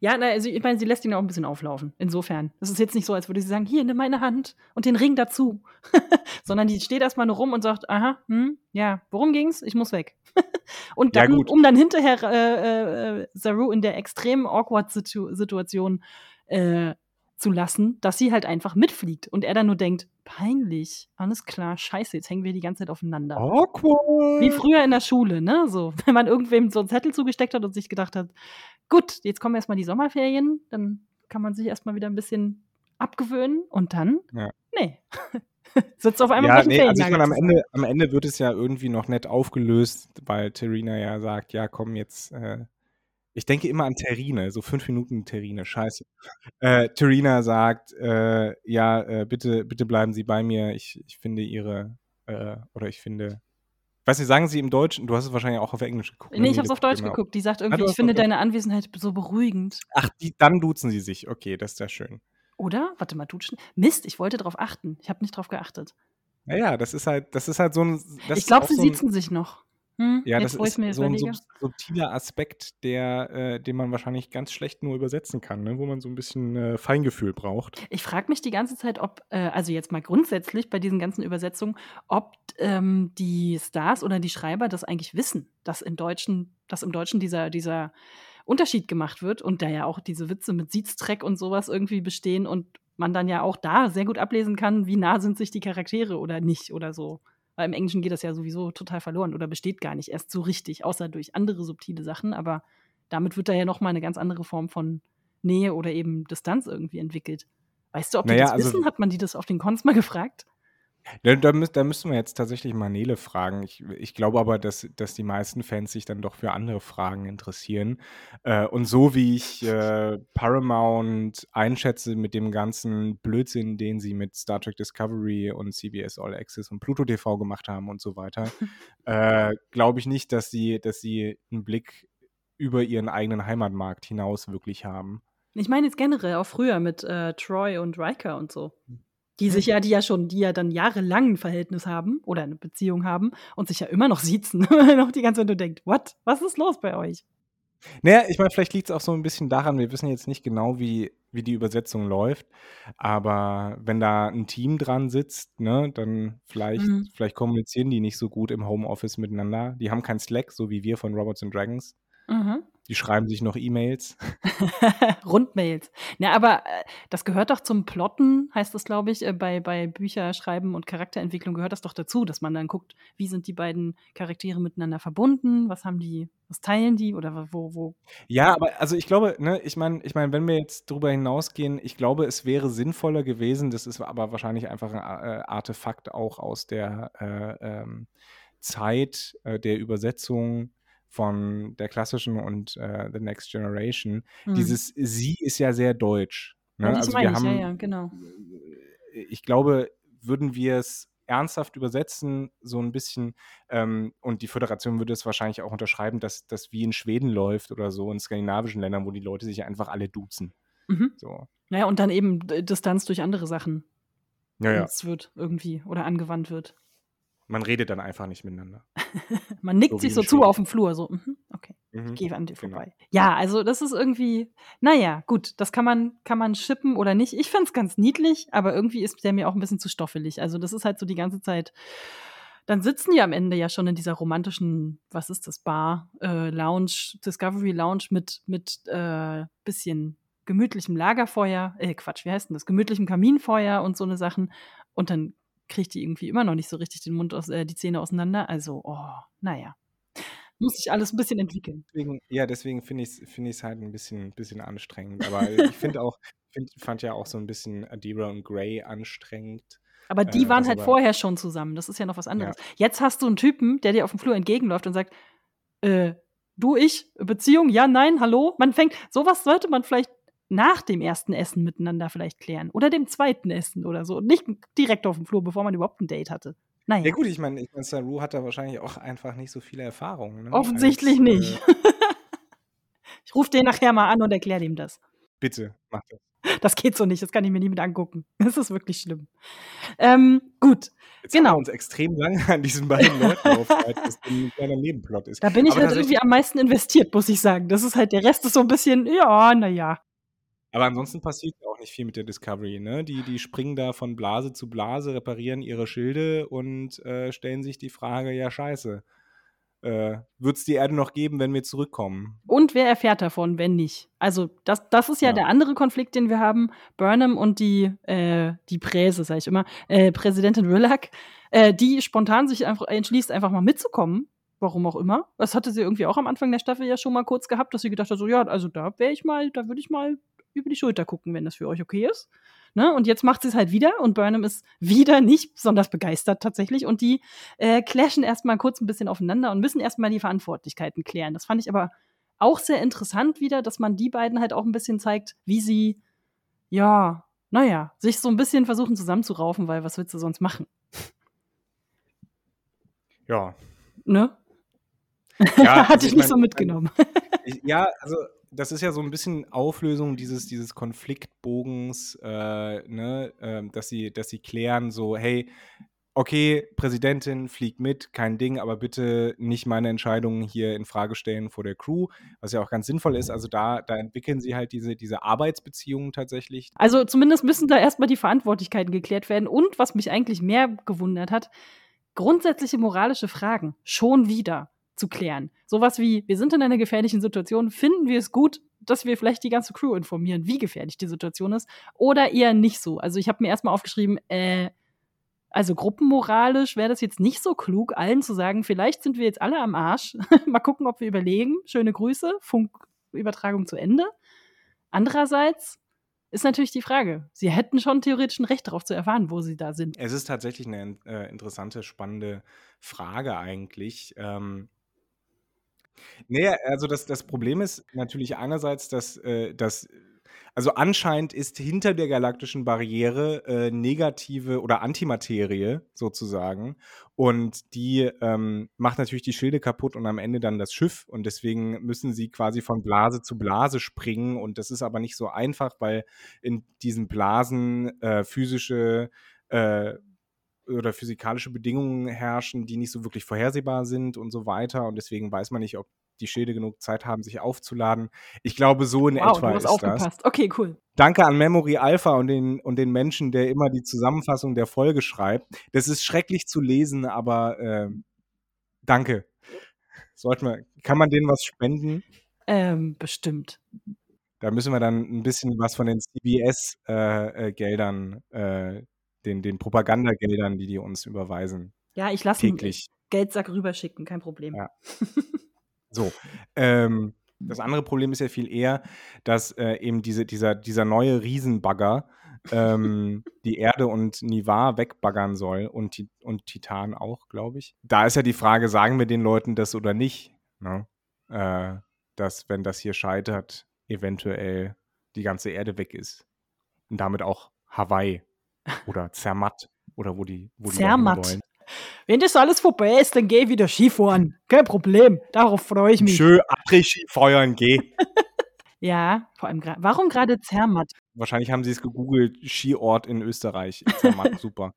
Ja, na, also ich meine, sie lässt ihn auch ein bisschen auflaufen. Insofern. Das ist jetzt nicht so, als würde sie sagen, hier, nimm meine Hand und den Ring dazu. Sondern die steht erstmal nur rum und sagt, aha, hm, ja, worum ging's? Ich muss weg. und dann, ja, um dann hinterher äh, äh, Saru in der extremen awkward Situ Situation äh, zu lassen, dass sie halt einfach mitfliegt und er dann nur denkt, peinlich, alles klar, scheiße, jetzt hängen wir die ganze Zeit aufeinander. Awkward. Wie früher in der Schule, ne? So, wenn man irgendwem so einen Zettel zugesteckt hat und sich gedacht hat, gut, jetzt kommen erstmal die Sommerferien, dann kann man sich erstmal wieder ein bisschen abgewöhnen und dann, ja. nee. Sitzt auf einmal ja, nee, also ich meine, am Ende, am Ende wird es ja irgendwie noch nett aufgelöst, weil Terina ja sagt, ja komm, jetzt äh, ich denke immer an Terrine, so fünf Minuten Terrine, scheiße. Äh, Terina sagt, äh, ja, äh, bitte, bitte bleiben Sie bei mir. Ich, ich finde Ihre, äh, oder ich finde, weiß nicht, sagen Sie im Deutschen, du hast es wahrscheinlich auch auf Englisch geguckt. Nee, ich habe es auf Deutsch genau. geguckt. Die sagt irgendwie, ah, ich finde deine Anwesenheit so beruhigend. Ach, die, dann duzen sie sich. Okay, das ist ja schön. Oder? Warte mal, duzen. Mist, ich wollte darauf achten. Ich habe nicht darauf geachtet. Naja, das ist halt, das ist halt so ein. ich glaube, sie so siezen sich noch. Hm, ja, das ist so ein sub subtiler Aspekt, der, äh, den man wahrscheinlich ganz schlecht nur übersetzen kann, ne? wo man so ein bisschen äh, Feingefühl braucht. Ich frage mich die ganze Zeit, ob, äh, also jetzt mal grundsätzlich bei diesen ganzen Übersetzungen, ob ähm, die Stars oder die Schreiber das eigentlich wissen, dass im Deutschen, dass im Deutschen dieser, dieser Unterschied gemacht wird und da ja auch diese Witze mit Sieztreck und sowas irgendwie bestehen und man dann ja auch da sehr gut ablesen kann, wie nah sind sich die Charaktere oder nicht oder so. Weil im Englischen geht das ja sowieso total verloren oder besteht gar nicht erst so richtig, außer durch andere subtile Sachen. Aber damit wird da ja nochmal eine ganz andere Form von Nähe oder eben Distanz irgendwie entwickelt. Weißt du, ob die naja, das also wissen? Hat man die das auf den Cons mal gefragt? Da, da, müß, da müssten wir jetzt tatsächlich mal Nele fragen. Ich, ich glaube aber, dass, dass die meisten Fans sich dann doch für andere Fragen interessieren. Äh, und so wie ich äh, Paramount einschätze mit dem ganzen Blödsinn, den sie mit Star Trek Discovery und CBS All Access und Pluto TV gemacht haben und so weiter, äh, glaube ich nicht, dass sie, dass sie einen Blick über ihren eigenen Heimatmarkt hinaus wirklich haben. Ich meine jetzt generell auch früher mit äh, Troy und Riker und so. Die sich ja, die ja schon, die ja dann jahrelang ein Verhältnis haben oder eine Beziehung haben und sich ja immer noch siezen, noch die ganze Zeit nur denkt, what? Was ist los bei euch? Naja, ich meine, vielleicht liegt es auch so ein bisschen daran, wir wissen jetzt nicht genau, wie, wie die Übersetzung läuft, aber wenn da ein Team dran sitzt, ne, dann vielleicht, mhm. vielleicht kommunizieren die nicht so gut im Homeoffice miteinander. Die haben kein Slack, so wie wir von Robots and Dragons. Mhm. Die schreiben sich noch E-Mails. Rundmails. Na, aber äh, das gehört doch zum Plotten, heißt das, glaube ich, äh, bei, bei Bücherschreiben und Charakterentwicklung gehört das doch dazu, dass man dann guckt, wie sind die beiden Charaktere miteinander verbunden, was haben die, was teilen die oder wo, wo. Ja, aber also ich glaube, ne, ich meine, ich meine, wenn wir jetzt darüber hinausgehen, ich glaube, es wäre sinnvoller gewesen, das ist aber wahrscheinlich einfach ein äh, Artefakt auch aus der äh, ähm, Zeit äh, der Übersetzung von der klassischen und äh, The Next Generation. Mhm. Dieses Sie ist ja sehr deutsch. Ne? Ja, also wir haben, ja, ja, genau. Äh, ich glaube, würden wir es ernsthaft übersetzen, so ein bisschen, ähm, und die Föderation würde es wahrscheinlich auch unterschreiben, dass das wie in Schweden läuft oder so, in skandinavischen Ländern, wo die Leute sich einfach alle duzen. Mhm. So. Naja, und dann eben Distanz durch andere Sachen. Ja, ja. wird irgendwie oder angewandt wird. Man redet dann einfach nicht miteinander. Man nickt so sich so zu auf dem Flur, so, mhm, okay, mhm, ich gehe an dir genau. vorbei. Ja, also das ist irgendwie, naja, gut, das kann man, kann man schippen oder nicht. Ich find's ganz niedlich, aber irgendwie ist der mir auch ein bisschen zu stoffelig. Also das ist halt so die ganze Zeit, dann sitzen die am Ende ja schon in dieser romantischen, was ist das, Bar, äh, Lounge, Discovery Lounge mit, mit äh, bisschen gemütlichem Lagerfeuer, äh, Quatsch, wie heißt denn das? Gemütlichem Kaminfeuer und so eine Sachen. Und dann kriegt die irgendwie immer noch nicht so richtig den Mund aus, äh, die Zähne auseinander. Also, oh, naja. Muss sich alles ein bisschen entwickeln. Deswegen, ja, deswegen finde ich es find halt ein bisschen, bisschen anstrengend. Aber ich finde auch, find, fand ja auch so ein bisschen Adira und Grey anstrengend. Aber die äh, waren halt vorher schon zusammen. Das ist ja noch was anderes. Ja. Jetzt hast du einen Typen, der dir auf dem Flur entgegenläuft und sagt, äh, du, ich, Beziehung, ja, nein, hallo. Man fängt, sowas sollte man vielleicht nach dem ersten Essen miteinander vielleicht klären. Oder dem zweiten Essen oder so. Und nicht direkt auf dem Flur, bevor man überhaupt ein Date hatte. Naja. Ja gut, ich meine, ich mein, Saru hat da wahrscheinlich auch einfach nicht so viele Erfahrungen. Ne? Offensichtlich Als, nicht. Äh, ich rufe den nachher mal an und erkläre ihm das. Bitte, mach das. Das geht so nicht, das kann ich mir nie mit angucken. Das ist wirklich schlimm. Ähm, gut, Jetzt genau. haben wir uns extrem lange an diesen beiden Leuten aufgehalten, dass das ein kleiner Nebenplot ist. Da bin ich Aber halt irgendwie am meisten investiert, muss ich sagen. Das ist halt, der Rest ist so ein bisschen, ja, naja. Aber ansonsten passiert ja auch nicht viel mit der Discovery, ne? Die, die springen da von Blase zu Blase, reparieren ihre Schilde und äh, stellen sich die Frage, ja scheiße, äh, wird es die Erde noch geben, wenn wir zurückkommen? Und wer erfährt davon, wenn nicht? Also das, das ist ja, ja. der andere Konflikt, den wir haben. Burnham und die, äh, die Präse, sag ich immer, äh, Präsidentin Rillack, äh, die spontan sich einfach entschließt, einfach mal mitzukommen Warum auch immer. Das hatte sie irgendwie auch am Anfang der Staffel ja schon mal kurz gehabt, dass sie gedacht hat, so ja, also da wäre ich mal, da würde ich mal über die Schulter gucken, wenn das für euch okay ist. Ne? Und jetzt macht sie es halt wieder und Burnham ist wieder nicht besonders begeistert tatsächlich. Und die äh, clashen erstmal kurz ein bisschen aufeinander und müssen erstmal die Verantwortlichkeiten klären. Das fand ich aber auch sehr interessant wieder, dass man die beiden halt auch ein bisschen zeigt, wie sie, ja, naja, sich so ein bisschen versuchen zusammenzuraufen, weil was willst du sonst machen? Ja. Ne? Ja, Hatte ich, ich nicht mein, so mitgenommen. Ich, ja, also das ist ja so ein bisschen Auflösung dieses, dieses Konfliktbogens, äh, ne, äh, dass, sie, dass sie klären, so, hey, okay, Präsidentin, flieg mit, kein Ding, aber bitte nicht meine Entscheidungen hier in Frage stellen vor der Crew, was ja auch ganz sinnvoll ist. Also da, da entwickeln sie halt diese, diese Arbeitsbeziehungen tatsächlich. Also zumindest müssen da erstmal die Verantwortlichkeiten geklärt werden. Und was mich eigentlich mehr gewundert hat, grundsätzliche moralische Fragen. Schon wieder zu klären. Sowas wie, wir sind in einer gefährlichen Situation, finden wir es gut, dass wir vielleicht die ganze Crew informieren, wie gefährlich die Situation ist, oder eher nicht so. Also ich habe mir erstmal aufgeschrieben, äh, also gruppenmoralisch wäre das jetzt nicht so klug, allen zu sagen, vielleicht sind wir jetzt alle am Arsch. Mal gucken, ob wir überlegen. Schöne Grüße, Funkübertragung zu Ende. Andererseits ist natürlich die Frage, sie hätten schon theoretisch ein Recht darauf zu erfahren, wo sie da sind. Es ist tatsächlich eine äh, interessante, spannende Frage eigentlich. Ähm, Nee, also das das Problem ist natürlich einerseits, dass, äh, dass also anscheinend ist hinter der galaktischen Barriere äh, negative oder Antimaterie sozusagen. Und die ähm, macht natürlich die Schilde kaputt und am Ende dann das Schiff. Und deswegen müssen sie quasi von Blase zu Blase springen. Und das ist aber nicht so einfach, weil in diesen Blasen äh, physische äh, oder physikalische Bedingungen herrschen, die nicht so wirklich vorhersehbar sind und so weiter. Und deswegen weiß man nicht, ob die Schilde genug Zeit haben, sich aufzuladen. Ich glaube, so in wow, etwa du hast ist aufgepasst. das. Okay, cool. Danke an Memory Alpha und den, und den Menschen, der immer die Zusammenfassung der Folge schreibt. Das ist schrecklich zu lesen, aber äh, danke. Sollten wir, kann man denen was spenden? Ähm, bestimmt. Da müssen wir dann ein bisschen was von den CBS-Geldern, äh, äh, den, den Propagandageldern, die die uns überweisen. Ja, ich lasse einen Geldsack rüberschicken, kein Problem. Ja. So. Ähm, das andere Problem ist ja viel eher, dass äh, eben diese, dieser, dieser neue Riesenbagger ähm, die Erde und Nivar wegbaggern soll und, und Titan auch, glaube ich. Da ist ja die Frage, sagen wir den Leuten das oder nicht? Ne? Äh, dass, wenn das hier scheitert, eventuell die ganze Erde weg ist. Und damit auch Hawaii oder Zermatt oder wo die, wo Zermatt. die wollen. Wenn das alles vorbei ist, dann geh ich wieder Skifahren. Kein Problem. Darauf freue ich mich. Schön Après-Ski geh. ja, vor allem gerade. Warum gerade Zermatt? Wahrscheinlich haben sie es gegoogelt. Skiort in Österreich. Zermatt, super.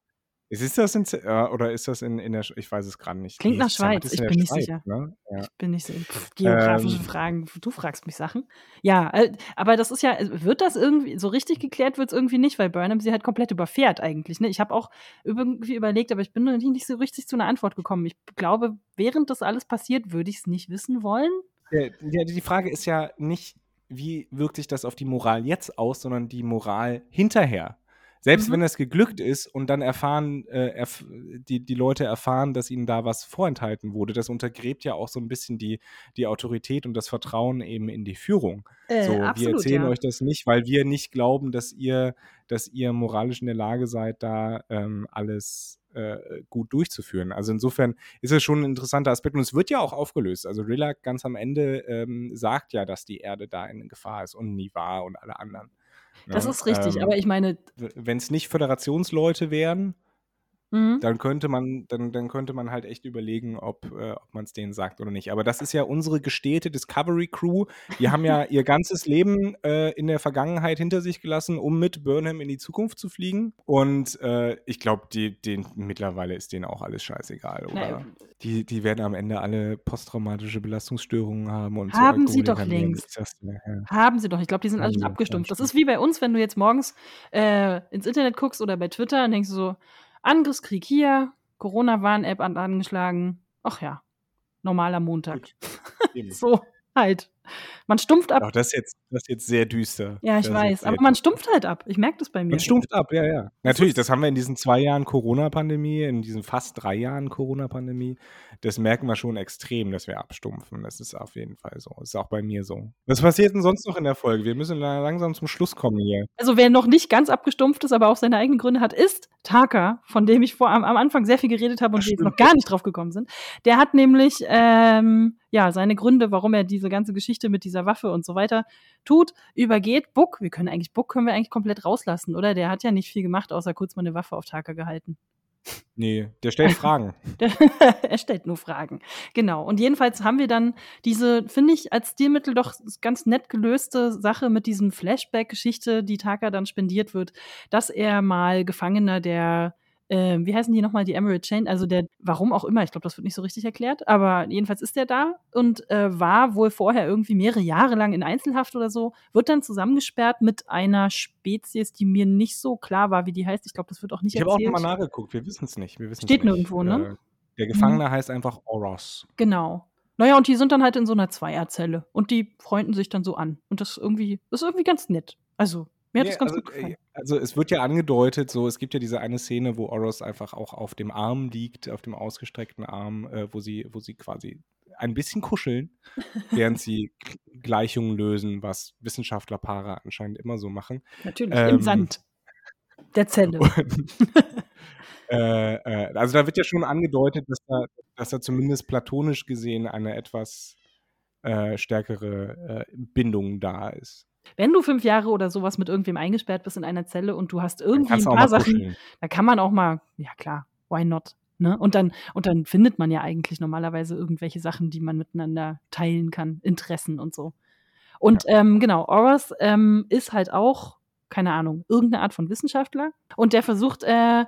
Ist das in, äh, oder ist das in, in der, ich weiß es gerade nicht. Klingt nach Schweiz, ich bin nicht Schweiz, sicher. Ne? Ja. Ich bin nicht so, pff, geografische ähm, Fragen, du fragst mich Sachen. Ja, äh, aber das ist ja, äh, wird das irgendwie, so richtig geklärt wird es irgendwie nicht, weil Burnham sie halt komplett überfährt eigentlich. Ne? Ich habe auch irgendwie überlegt, aber ich bin noch nicht so richtig zu einer Antwort gekommen. Ich glaube, während das alles passiert, würde ich es nicht wissen wollen. Ja, die Frage ist ja nicht, wie wirkt sich das auf die Moral jetzt aus, sondern die Moral hinterher. Selbst mhm. wenn es geglückt ist und dann erfahren, äh, erf die, die Leute erfahren, dass ihnen da was vorenthalten wurde, das untergräbt ja auch so ein bisschen die, die Autorität und das Vertrauen eben in die Führung. Äh, so, absolut, wir erzählen ja. euch das nicht, weil wir nicht glauben, dass ihr, dass ihr moralisch in der Lage seid, da ähm, alles äh, gut durchzuführen. Also insofern ist es schon ein interessanter Aspekt und es wird ja auch aufgelöst. Also Rilla ganz am Ende ähm, sagt ja, dass die Erde da in Gefahr ist und Niva und alle anderen. Das ja, ist richtig, ähm, aber ich meine. Wenn es nicht Föderationsleute wären, Mhm. Dann könnte man, dann, dann könnte man halt echt überlegen, ob, äh, ob man es denen sagt oder nicht. Aber das ist ja unsere gestählte Discovery Crew. Die haben ja ihr ganzes Leben äh, in der Vergangenheit hinter sich gelassen, um mit Burnham in die Zukunft zu fliegen. Und äh, ich glaube, die, den, mittlerweile ist denen auch alles scheißegal, oder? Naja. Die, die werden am Ende alle posttraumatische Belastungsstörungen haben und Haben so sie doch längst. Das, ja. Haben sie doch. Ich glaube, die sind alle schon abgestumpft. Das ist wie bei uns, wenn du jetzt morgens äh, ins Internet guckst oder bei Twitter und denkst so, Angriffskrieg hier, Corona-Warn-App angeschlagen. Ach ja, normaler Montag. so, halt. Man stumpft ab. Ach, das ist jetzt, das ist jetzt sehr düster. Ja, ich das weiß. Aber man stumpft halt ab. Ich merke das bei mir. Man stumpft ab, ja, ja. Natürlich, das haben wir in diesen zwei Jahren Corona-Pandemie, in diesen fast drei Jahren Corona-Pandemie, das merken wir schon extrem, dass wir abstumpfen. Das ist auf jeden Fall so. Das ist auch bei mir so. Was passiert denn sonst noch in der Folge? Wir müssen langsam zum Schluss kommen hier. Also, wer noch nicht ganz abgestumpft ist, aber auch seine eigenen Gründe hat, ist Taka, von dem ich vor, am, am Anfang sehr viel geredet habe und wir jetzt noch gar nicht drauf gekommen sind. Der hat nämlich ähm, ja seine Gründe, warum er diese ganze Geschichte mit dieser Waffe und so weiter tut, übergeht Buck. Wir können eigentlich, Buck können wir eigentlich komplett rauslassen, oder? Der hat ja nicht viel gemacht, außer kurz mal eine Waffe auf Taka gehalten. Nee, der stellt Fragen. er stellt nur Fragen. Genau. Und jedenfalls haben wir dann diese, finde ich, als Stilmittel doch ganz nett gelöste Sache mit diesem Flashback-Geschichte, die Taka dann spendiert wird, dass er mal Gefangener der äh, wie heißen die nochmal, die Emerald Chain, also der, warum auch immer, ich glaube, das wird nicht so richtig erklärt, aber jedenfalls ist der da und äh, war wohl vorher irgendwie mehrere Jahre lang in Einzelhaft oder so, wird dann zusammengesperrt mit einer Spezies, die mir nicht so klar war, wie die heißt. Ich glaube, das wird auch nicht ich erzählt. Ich habe auch nochmal nachgeguckt, wir wissen es nicht. Steht nirgendwo, ne? Äh, der Gefangene mhm. heißt einfach Oros. Genau. Naja, und die sind dann halt in so einer Zweierzelle und die freunden sich dann so an. Und das irgendwie, das ist irgendwie ganz nett. Also, mir hat nee, das ganz also, gut gefallen. Also es wird ja angedeutet, so es gibt ja diese eine Szene, wo Oros einfach auch auf dem Arm liegt, auf dem ausgestreckten Arm, äh, wo sie, wo sie quasi ein bisschen kuscheln, während sie Gleichungen lösen, was Wissenschaftlerpaare anscheinend immer so machen. Natürlich, ähm, im Sand der Zelle. Und, äh, äh, also da wird ja schon angedeutet, dass da, dass da zumindest platonisch gesehen eine etwas äh, stärkere äh, Bindung da ist. Wenn du fünf Jahre oder sowas mit irgendwem eingesperrt bist in einer Zelle und du hast irgendwie ein paar Sachen, da kann man auch mal, ja klar, why not? Ne? Und, dann, und dann findet man ja eigentlich normalerweise irgendwelche Sachen, die man miteinander teilen kann, Interessen und so. Und ja. ähm, genau, Oros ähm, ist halt auch, keine Ahnung, irgendeine Art von Wissenschaftler. Und der versucht, äh,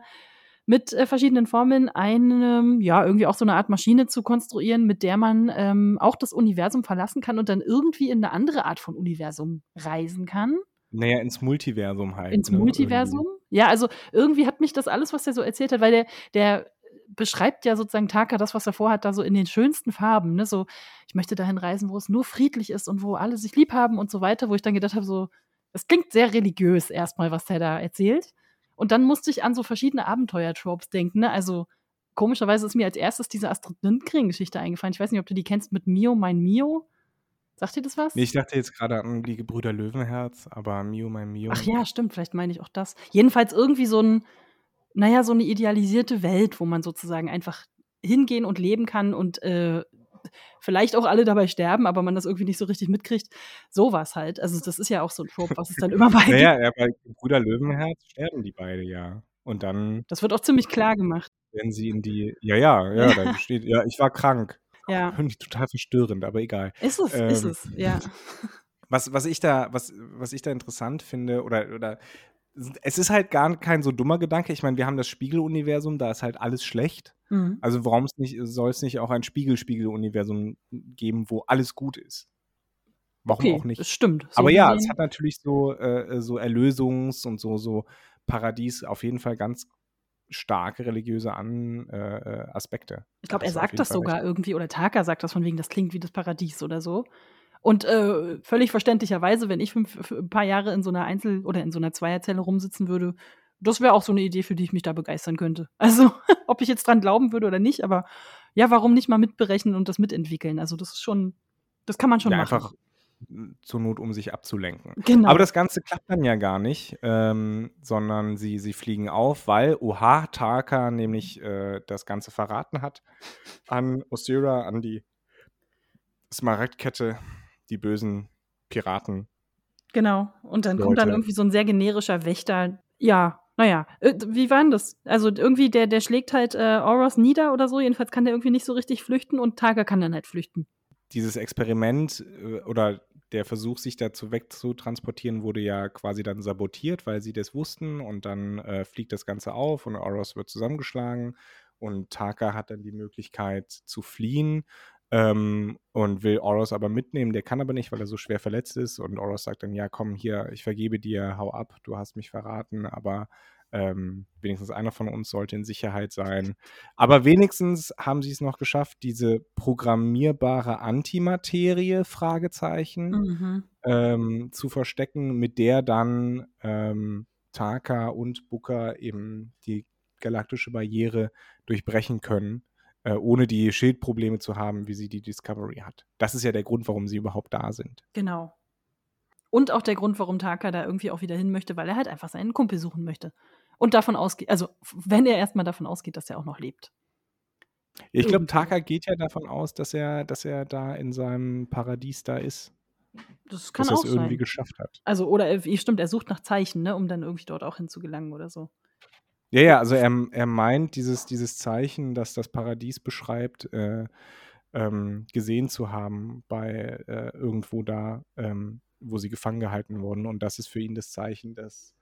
mit äh, verschiedenen Formeln eine, ja, irgendwie auch so eine Art Maschine zu konstruieren, mit der man ähm, auch das Universum verlassen kann und dann irgendwie in eine andere Art von Universum reisen kann. Naja, ins Multiversum halt. Ins ne, Multiversum? Irgendwie. Ja, also irgendwie hat mich das alles, was der so erzählt hat, weil der, der beschreibt ja sozusagen Taka das, was er vorhat, da so in den schönsten Farben. Ne? So, ich möchte dahin reisen, wo es nur friedlich ist und wo alle sich lieb haben und so weiter, wo ich dann gedacht habe, so, das klingt sehr religiös erstmal, was der da erzählt. Und dann musste ich an so verschiedene Abenteuer-Tropes denken. Ne? Also komischerweise ist mir als erstes diese Astrid Lindgren-Geschichte eingefallen. Ich weiß nicht, ob du die kennst mit Mio, mein Mio. Sagt dir das was? Nee, ich dachte jetzt gerade an die Gebrüder Löwenherz, aber Mio, mein Mio. Ach ja, stimmt, vielleicht meine ich auch das. Jedenfalls irgendwie so ein, naja, so eine idealisierte Welt, wo man sozusagen einfach hingehen und leben kann und äh, vielleicht auch alle dabei sterben, aber man das irgendwie nicht so richtig mitkriegt. Sowas halt. Also das ist ja auch so ein Trope, was es dann immer bei Naja, ja, bei Bruder Löwenherz sterben die beide ja. Und dann. Das wird auch ziemlich klar gemacht. Wenn sie in die. Ja, ja, ja, da steht, ja, ich war krank. Ja. Finde ich total verstörend, aber egal. Ist es, ähm, ist es, ja. Was, was ich da, was, was ich da interessant finde, oder, oder es ist halt gar kein so dummer Gedanke. Ich meine, wir haben das Spiegeluniversum, da ist halt alles schlecht. Mhm. Also warum soll es nicht auch ein Spiegel-Spiegel-Universum geben, wo alles gut ist? Warum okay, auch nicht? Das stimmt. So Aber ja, es hat natürlich so, äh, so Erlösungs- und so, so Paradies auf jeden Fall ganz starke religiöse An, äh, äh Aspekte. Ich glaube, er sagt das sogar recht. irgendwie, oder Taka sagt das von wegen, das klingt wie das Paradies oder so. Und äh, völlig verständlicherweise, wenn ich fünf, ein paar Jahre in so einer Einzel- oder in so einer Zweierzelle rumsitzen würde, das wäre auch so eine Idee, für die ich mich da begeistern könnte. Also, ob ich jetzt dran glauben würde oder nicht, aber ja, warum nicht mal mitberechnen und das mitentwickeln? Also, das ist schon, das kann man schon ja, machen. Einfach zur Not, um sich abzulenken. Genau. Aber das Ganze klappt dann ja gar nicht, ähm, sondern sie, sie fliegen auf, weil Oha Taka nämlich äh, das Ganze verraten hat an Osira, an die Smaragdkette die bösen Piraten. Genau. Und dann Leute. kommt dann irgendwie so ein sehr generischer Wächter. Ja, naja, äh, wie war denn das? Also irgendwie, der, der schlägt halt äh, Oros nieder oder so. Jedenfalls kann der irgendwie nicht so richtig flüchten und Taga kann dann halt flüchten. Dieses Experiment äh, oder der Versuch, sich dazu wegzutransportieren, wurde ja quasi dann sabotiert, weil sie das wussten und dann äh, fliegt das Ganze auf und Oros wird zusammengeschlagen und Taka hat dann die Möglichkeit zu fliehen ähm, und will Oros aber mitnehmen. Der kann aber nicht, weil er so schwer verletzt ist. Und Oros sagt dann: Ja, komm hier, ich vergebe dir, hau ab, du hast mich verraten, aber ähm, wenigstens einer von uns sollte in Sicherheit sein. Aber wenigstens haben sie es noch geschafft, diese programmierbare Antimaterie, Fragezeichen, mhm. ähm, zu verstecken, mit der dann ähm, Taka und Booker eben die galaktische Barriere durchbrechen können äh, ohne die Schildprobleme zu haben, wie sie die Discovery hat. Das ist ja der Grund, warum sie überhaupt da sind. Genau. Und auch der Grund, warum Taka da irgendwie auch wieder hin möchte, weil er halt einfach seinen Kumpel suchen möchte. Und davon ausgeht, also wenn er erstmal davon ausgeht, dass er auch noch lebt. Ich glaube, Taka geht ja davon aus, dass er, dass er da in seinem Paradies da ist. Das kann dass auch es irgendwie geschafft hat. Also, oder er, stimmt, er sucht nach Zeichen, ne, um dann irgendwie dort auch hinzugelangen oder so. Ja, ja, also er, er meint, dieses, dieses Zeichen, das das Paradies beschreibt, äh, ähm, gesehen zu haben bei äh, irgendwo da, ähm, wo sie gefangen gehalten wurden. Und das ist für ihn das Zeichen, dass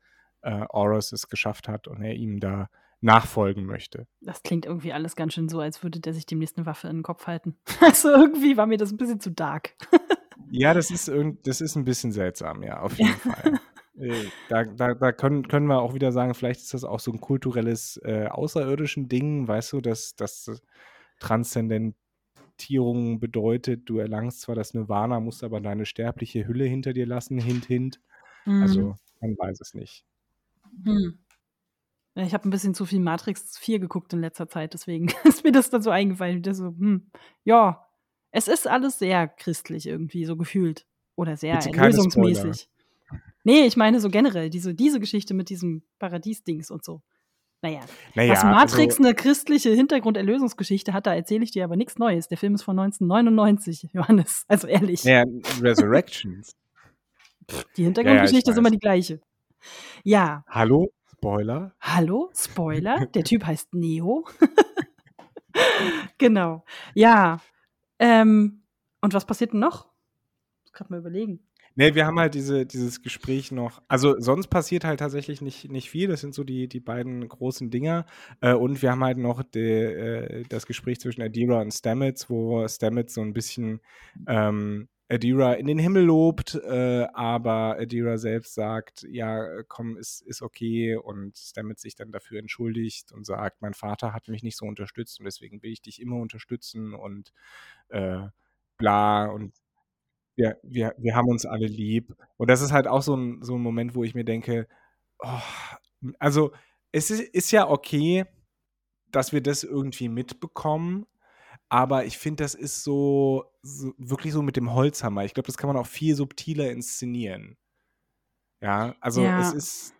äh, es geschafft hat und er ihm da nachfolgen möchte. Das klingt irgendwie alles ganz schön so, als würde der sich demnächst eine Waffe in den Kopf halten. Also irgendwie war mir das ein bisschen zu dark. ja, das ist, das ist ein bisschen seltsam, ja, auf jeden Fall. Äh, da, da, da können, können wir auch wieder sagen, vielleicht ist das auch so ein kulturelles äh, außerirdischen Ding, weißt du, dass, dass Transzendentierung bedeutet, du erlangst zwar das Nirvana, musst aber deine sterbliche Hülle hinter dir lassen, hint, hint. Mhm. Also, man weiß es nicht. Hm. Ich habe ein bisschen zu viel Matrix 4 geguckt in letzter Zeit, deswegen ist mir das dann so eingefallen. Das so, hm, ja, es ist alles sehr christlich irgendwie, so gefühlt. Oder sehr lösungsmäßig. Nee, ich meine so generell, diese, diese Geschichte mit diesem Paradies-Dings und so. Naja, naja dass Matrix also, eine christliche Hintergrunderlösungsgeschichte hat, da erzähle ich dir aber nichts Neues. Der Film ist von 1999, Johannes. Also ehrlich. Naja, Resurrections. Die Hintergrundgeschichte ja, ja, ist immer die gleiche. Ja. Hallo, Spoiler. Hallo, Spoiler. Der Typ heißt Neo. genau. Ja. Ähm, und was passiert denn noch? Ich muss gerade mal überlegen. Nee, wir haben halt diese, dieses Gespräch noch. Also sonst passiert halt tatsächlich nicht, nicht viel. Das sind so die, die beiden großen Dinger. Äh, und wir haben halt noch die, äh, das Gespräch zwischen Adira und Stamets, wo Stamets so ein bisschen ähm, Adira in den Himmel lobt, äh, aber Adira selbst sagt, ja, komm, ist, ist okay und Stamets sich dann dafür entschuldigt und sagt, mein Vater hat mich nicht so unterstützt und deswegen will ich dich immer unterstützen und äh, bla und wir, wir, wir haben uns alle lieb. Und das ist halt auch so ein, so ein Moment, wo ich mir denke, oh, also es ist, ist ja okay, dass wir das irgendwie mitbekommen, aber ich finde, das ist so, so, wirklich so mit dem Holzhammer. Ich glaube, das kann man auch viel subtiler inszenieren. Ja, also ja. es ist.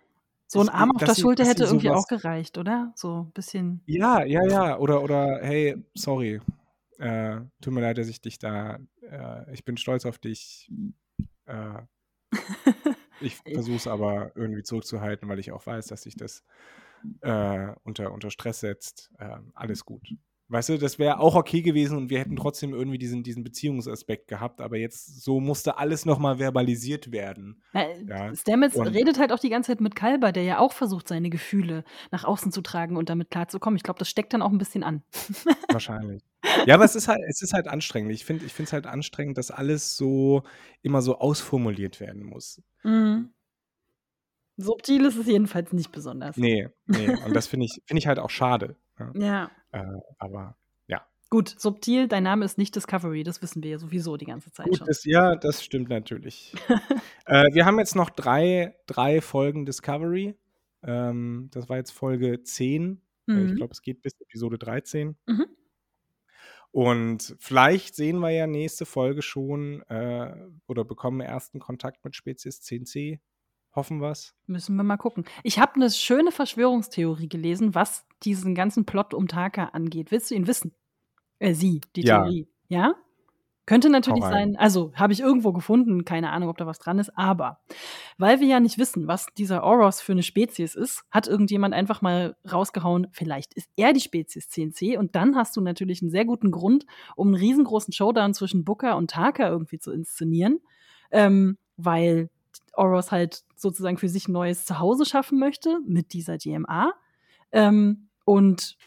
So ein Arm auf der Schulter hätte irgendwie auch gereicht, oder? So ein bisschen. Ja, ja, ja. Oder, oder hey, sorry, äh, tut mir leid, dass ich dich da, äh, ich bin stolz auf dich. Äh, ich versuche es aber irgendwie zurückzuhalten, weil ich auch weiß, dass sich das äh, unter, unter Stress setzt. Ähm, alles gut. Weißt du, das wäre auch okay gewesen und wir hätten trotzdem irgendwie diesen, diesen Beziehungsaspekt gehabt, aber jetzt so musste alles nochmal verbalisiert werden. Na, ja. Stamets und redet halt auch die ganze Zeit mit Kalber, der ja auch versucht, seine Gefühle nach außen zu tragen und damit klarzukommen. Ich glaube, das steckt dann auch ein bisschen an. Wahrscheinlich. Ja, aber es ist halt, es ist halt anstrengend. Ich finde es halt anstrengend, dass alles so immer so ausformuliert werden muss. Mhm. Subtil ist es jedenfalls nicht besonders. Nee, nee. Und das finde ich, find ich halt auch schade. Ja. ja. Äh, aber ja. Gut, subtil, dein Name ist nicht Discovery, das wissen wir ja sowieso die ganze Zeit Gut, schon. Das, ja, das stimmt natürlich. äh, wir haben jetzt noch drei, drei Folgen Discovery. Ähm, das war jetzt Folge 10. Mhm. Ich glaube, es geht bis Episode 13. Mhm. Und vielleicht sehen wir ja nächste Folge schon äh, oder bekommen ersten Kontakt mit Spezies 10c. Hoffen wir es. Müssen wir mal gucken. Ich habe eine schöne Verschwörungstheorie gelesen, was diesen ganzen Plot um Taka angeht. Willst du ihn wissen? Äh, sie, die ja. Theorie. Ja? Könnte natürlich sein, also habe ich irgendwo gefunden, keine Ahnung, ob da was dran ist, aber weil wir ja nicht wissen, was dieser Oros für eine Spezies ist, hat irgendjemand einfach mal rausgehauen, vielleicht ist er die Spezies CNC und dann hast du natürlich einen sehr guten Grund, um einen riesengroßen Showdown zwischen Booker und Taka irgendwie zu inszenieren, ähm, weil Oros halt sozusagen für sich ein neues Zuhause schaffen möchte mit dieser GMA. Ähm, und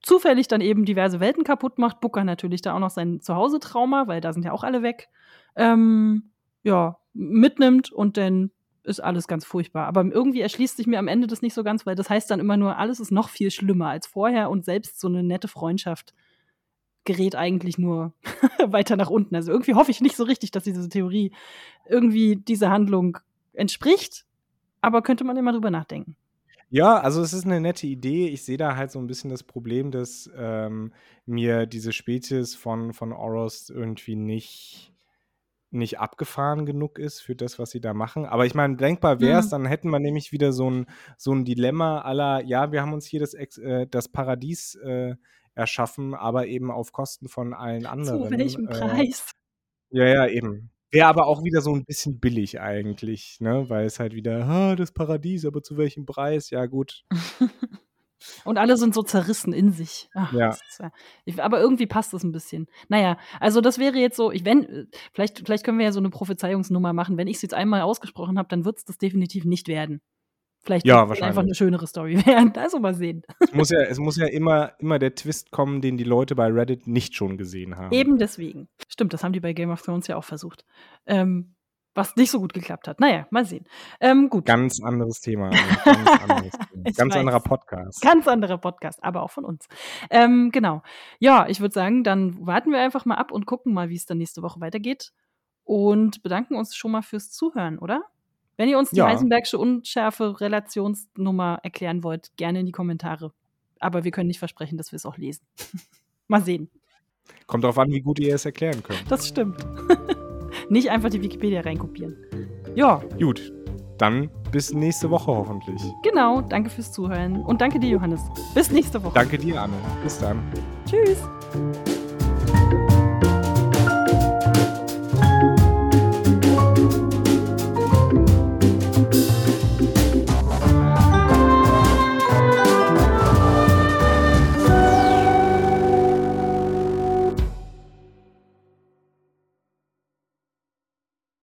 zufällig dann eben diverse Welten kaputt macht. Booker natürlich da auch noch sein Zuhause-Trauma, weil da sind ja auch alle weg. Ähm, ja, mitnimmt und dann ist alles ganz furchtbar. Aber irgendwie erschließt sich mir am Ende das nicht so ganz, weil das heißt dann immer nur, alles ist noch viel schlimmer als vorher und selbst so eine nette Freundschaft gerät eigentlich nur weiter nach unten. Also irgendwie hoffe ich nicht so richtig, dass diese Theorie irgendwie dieser Handlung entspricht, aber könnte man immer drüber nachdenken. Ja, also es ist eine nette Idee. Ich sehe da halt so ein bisschen das Problem, dass ähm, mir diese Spezies von, von Oros irgendwie nicht, nicht abgefahren genug ist für das, was sie da machen. Aber ich meine, denkbar wäre es, mhm. dann hätten wir nämlich wieder so ein, so ein Dilemma aller, ja, wir haben uns hier das, äh, das Paradies äh, erschaffen, aber eben auf Kosten von allen anderen. Zu welchem äh, Preis? Ja, ja, eben. Wäre aber auch wieder so ein bisschen billig eigentlich, ne? Weil es halt wieder, ah, das Paradies, aber zu welchem Preis? Ja, gut. Und alle sind so zerrissen in sich. Ach, ja. Ist, aber irgendwie passt das ein bisschen. Naja, also das wäre jetzt so, ich, wenn, vielleicht, vielleicht können wir ja so eine Prophezeiungsnummer machen. Wenn ich es jetzt einmal ausgesprochen habe, dann wird es das definitiv nicht werden. Vielleicht ja, einfach eine schönere Story werden. Also mal sehen. Es muss ja, es muss ja immer, immer der Twist kommen, den die Leute bei Reddit nicht schon gesehen haben. Eben deswegen. Stimmt, das haben die bei Game of Thrones ja auch versucht. Ähm, was nicht so gut geklappt hat. Naja, mal sehen. Ähm, gut. Ganz anderes Thema. Ganz, anderes Thema. ganz anderer Podcast. Ganz anderer Podcast, aber auch von uns. Ähm, genau. Ja, ich würde sagen, dann warten wir einfach mal ab und gucken mal, wie es dann nächste Woche weitergeht. Und bedanken uns schon mal fürs Zuhören, oder? Wenn ihr uns die ja. Heisenbergsche Unschärfe-Relationsnummer erklären wollt, gerne in die Kommentare. Aber wir können nicht versprechen, dass wir es auch lesen. Mal sehen. Kommt darauf an, wie gut ihr es erklären könnt. Das stimmt. nicht einfach die Wikipedia reinkopieren. Ja. Gut. Dann bis nächste Woche hoffentlich. Genau. Danke fürs Zuhören. Und danke dir, Johannes. Bis nächste Woche. Danke dir, Anne. Bis dann. Tschüss.